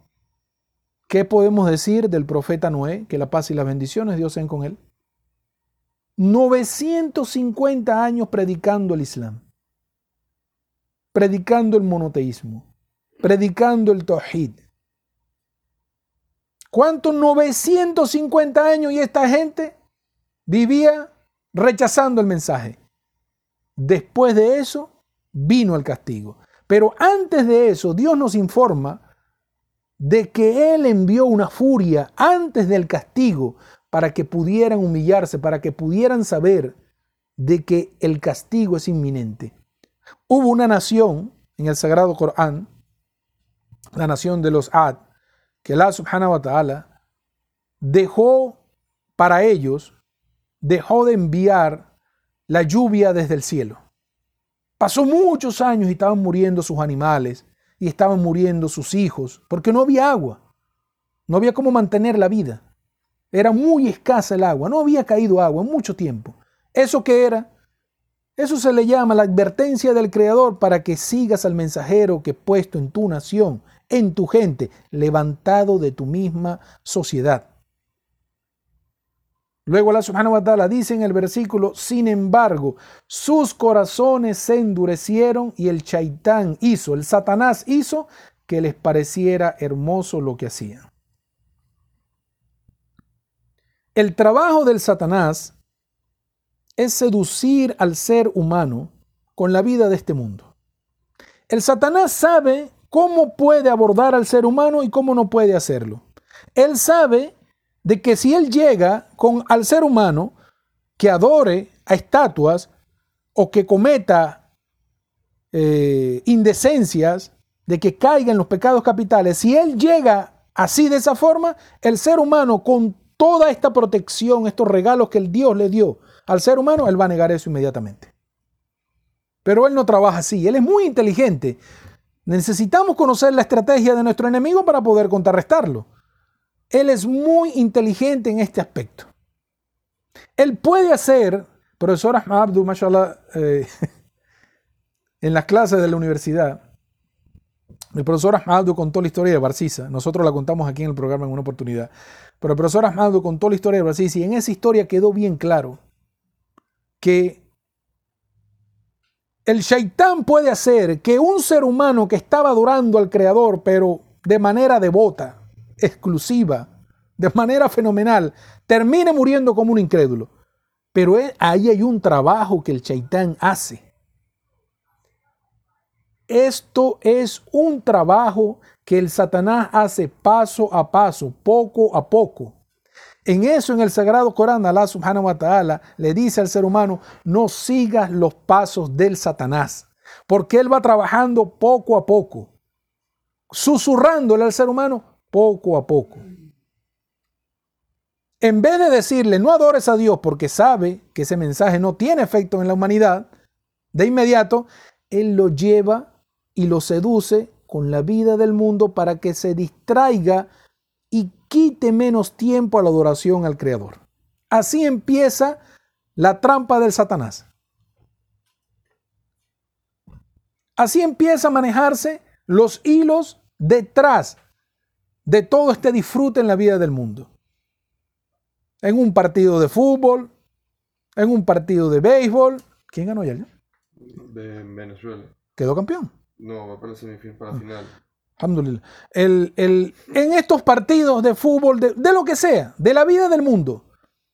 ¿Qué podemos decir del profeta Noé? Que la paz y las bendiciones Dios sean con él. 950 años predicando el Islam, predicando el monoteísmo, predicando el Tawhid. ¿Cuántos 950 años y esta gente vivía rechazando el mensaje? Después de eso vino el castigo. Pero antes de eso, Dios nos informa de que Él envió una furia antes del castigo para que pudieran humillarse, para que pudieran saber de que el castigo es inminente. Hubo una nación en el Sagrado Corán la nación de los Ad, que Allah subhanahu wa ta'ala dejó para ellos, dejó de enviar la lluvia desde el cielo. Pasó muchos años y estaban muriendo sus animales y estaban muriendo sus hijos, porque no había agua, no había cómo mantener la vida. Era muy escasa el agua, no había caído agua en mucho tiempo. ¿Eso qué era? Eso se le llama la advertencia del Creador para que sigas al mensajero que he puesto en tu nación, en tu gente, levantado de tu misma sociedad. Luego Allah subhanahu wa ta'ala dice en el versículo, sin embargo, sus corazones se endurecieron y el chaitán hizo, el satanás hizo que les pareciera hermoso lo que hacían. El trabajo del satanás es seducir al ser humano con la vida de este mundo. El Satanás sabe cómo puede abordar al ser humano y cómo no puede hacerlo. Él sabe de que si él llega con al ser humano que adore a estatuas o que cometa eh, indecencias, de que caiga en los pecados capitales, si él llega Así, de esa forma, el ser humano con toda esta protección, estos regalos que el Dios le dio al ser humano, él va a negar eso inmediatamente. Pero él no trabaja así, él es muy inteligente. Necesitamos conocer la estrategia de nuestro enemigo para poder contrarrestarlo. Él es muy inteligente en este aspecto. Él puede hacer, profesor Ahmad Abdu, mashallah, eh, en las clases de la universidad, el profesor Ahmad contó la historia de Barcisa. Nosotros la contamos aquí en el programa en una oportunidad. Pero el profesor Ahmad contó la historia de Barcisa y en esa historia quedó bien claro que el shaitán puede hacer que un ser humano que estaba adorando al Creador, pero de manera devota, exclusiva, de manera fenomenal, termine muriendo como un incrédulo. Pero ahí hay un trabajo que el shaitán hace esto es un trabajo que el Satanás hace paso a paso, poco a poco. En eso, en el Sagrado Corán, Allah subhanahu wa ta'ala le dice al ser humano, no sigas los pasos del Satanás, porque él va trabajando poco a poco, susurrándole al ser humano poco a poco. En vez de decirle, no adores a Dios porque sabe que ese mensaje no tiene efecto en la humanidad, de inmediato, él lo lleva y lo seduce con la vida del mundo para que se distraiga y quite menos tiempo a la adoración al Creador. Así empieza la trampa del Satanás. Así empieza a manejarse los hilos detrás de todo este disfrute en la vida del mundo. En un partido de fútbol, en un partido de béisbol. ¿Quién ganó ya? De Venezuela. Quedó campeón. No, va para la semifinal, para la final. Alhamdulillah. El, en estos partidos de fútbol, de, lo que sea, de la vida del mundo,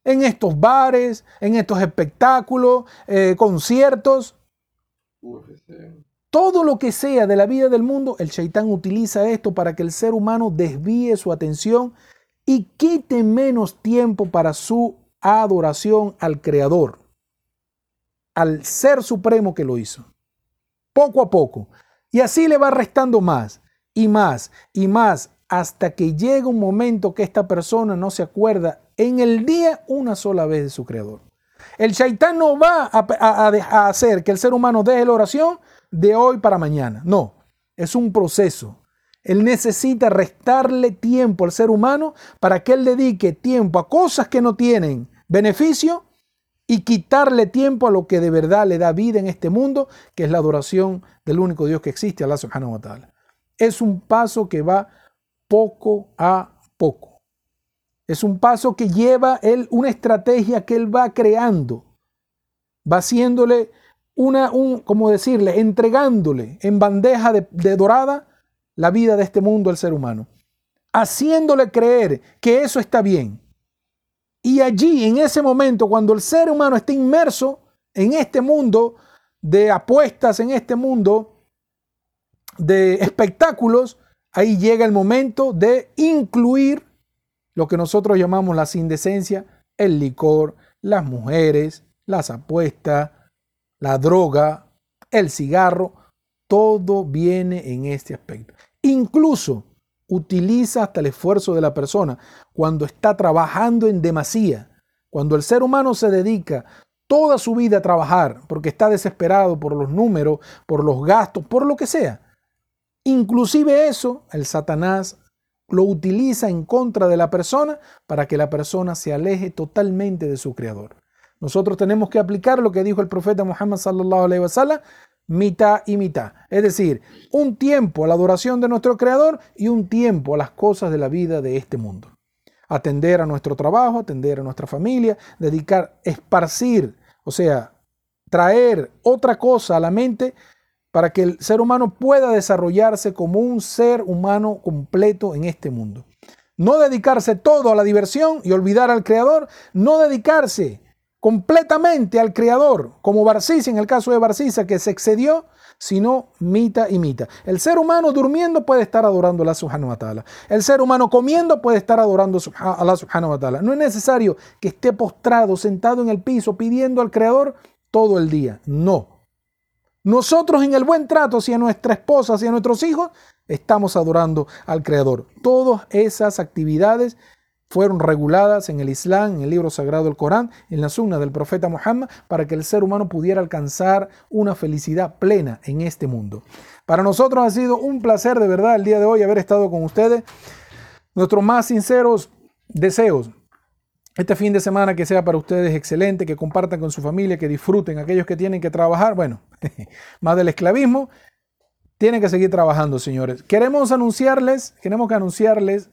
en estos bares, en estos espectáculos, eh, conciertos, todo lo que sea de la vida del mundo, el shaitán utiliza esto para que el ser humano desvíe su atención y quite menos tiempo para su adoración al Creador, al Ser Supremo que lo hizo. Poco a poco. Y así le va restando más y más y más hasta que llega un momento que esta persona no se acuerda en el día una sola vez de su creador. El shaitán no va a, hacer que el ser humano deje la oración de hoy para mañana. No, es un proceso. Él necesita restarle tiempo al ser humano para que él dedique tiempo a cosas que no tienen beneficio y quitarle tiempo a lo que de verdad le da vida en este mundo, que es la adoración del único Dios que existe, Allah subhanahu wa ta'ala. Es un paso que va poco a poco. Es un paso que lleva él una estrategia que él va creando. Va haciéndole una, un, como decirle, entregándole en bandeja de, de dorada la vida de este mundo al ser humano. Haciéndole creer que eso está bien y allí, en ese momento, cuando el ser humano está inmerso en este mundo de apuestas, en este mundo de espectáculos, ahí llega el momento de incluir lo que nosotros llamamos la indecencia, el licor, las mujeres, las apuestas, la droga, el cigarro, todo viene en este aspecto. Incluso utiliza hasta el esfuerzo de la persona cuando está trabajando en demasía, cuando el ser humano se dedica toda su vida a trabajar porque está desesperado por los números, por los gastos, por lo que sea. Inclusive eso, el Satanás lo utiliza en contra de la persona para que la persona se aleje totalmente de su creador. Nosotros tenemos que aplicar lo que dijo el profeta Muhammad sallallahu alaihi wasallam, mitad y mitad. Es decir, un tiempo a la adoración de nuestro Creador y un tiempo a las cosas de la vida de este mundo. Atender a nuestro trabajo, atender a nuestra familia, dedicar, esparcir, o sea, traer otra cosa a la mente para que el ser humano pueda desarrollarse como un ser humano completo en este mundo. No dedicarse todo a la diversión y olvidar al Creador, no dedicarse completamente al Creador, como Barcisa, en el caso de Barcisa, que se excedió, sino mita y mita. El ser humano durmiendo puede estar adorando a la subhanahu wa ta'ala. El ser humano comiendo puede estar adorando a la subhanahu wa ta'ala. No es necesario que esté postrado, sentado en el piso, pidiendo al Creador todo el día. No. Nosotros en el buen trato hacia nuestra esposa, hacia nuestros hijos, estamos adorando al Creador. Todas esas actividades fueron reguladas en el Islam, en el libro sagrado del Corán, en la sunna del profeta Muhammad, para que el ser humano pudiera alcanzar una felicidad plena en este mundo. Para nosotros ha sido un placer de verdad el día de hoy haber estado con ustedes. Nuestros más sinceros deseos este fin de semana que sea para ustedes excelente, que compartan con su familia, que disfruten. Aquellos que tienen que trabajar, bueno, más del esclavismo, tienen que seguir trabajando, señores. Queremos anunciarles, queremos que anunciarles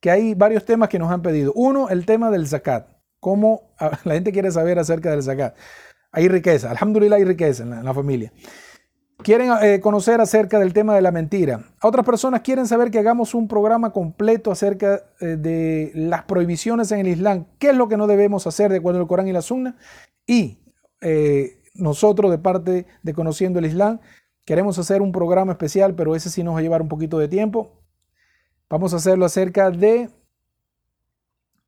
que hay varios temas que nos han pedido. Uno, el tema del zakat. Cómo la gente quiere saber acerca del zakat. Hay riqueza, alhamdulillah hay riqueza en la familia quieren eh, conocer acerca del tema de la mentira. Otras personas quieren saber que hagamos un programa completo acerca eh, de las prohibiciones en el Islam, qué es lo que no debemos hacer de acuerdo al Corán y la Sunna. Y eh, nosotros, de parte de Conociendo el Islam, queremos hacer un programa especial, pero ese sí nos va a llevar un poquito de tiempo. Vamos a hacerlo acerca de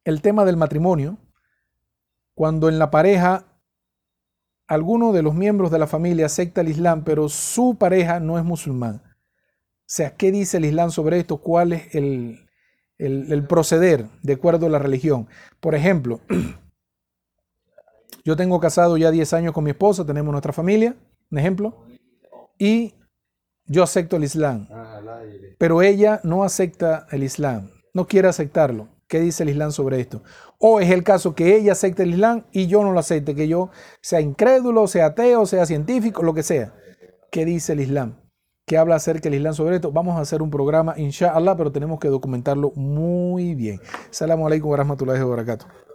el tema del matrimonio, cuando en la pareja alguno de los miembros de la familia acepta el Islam, pero su pareja no es musulmán. O sea, ¿qué dice el Islam sobre esto? ¿Cuál es el, el proceder de acuerdo a la religión? Por ejemplo, yo tengo casado ya 10 años con mi esposa, tenemos nuestra familia, un ejemplo, y yo acepto el Islam, pero ella no acepta el Islam, no quiere aceptarlo. ¿Qué dice el Islam sobre esto? O es el caso que ella acepte el Islam y yo no lo acepte, que yo sea incrédulo, sea ateo, sea científico, lo que sea. ¿Qué dice el Islam? ¿Qué habla acerca del Islam sobre esto? Vamos a hacer un programa, inshallah, pero tenemos que documentarlo muy bien. Salamu alaikum wa rahmatullahi wa barakatuh.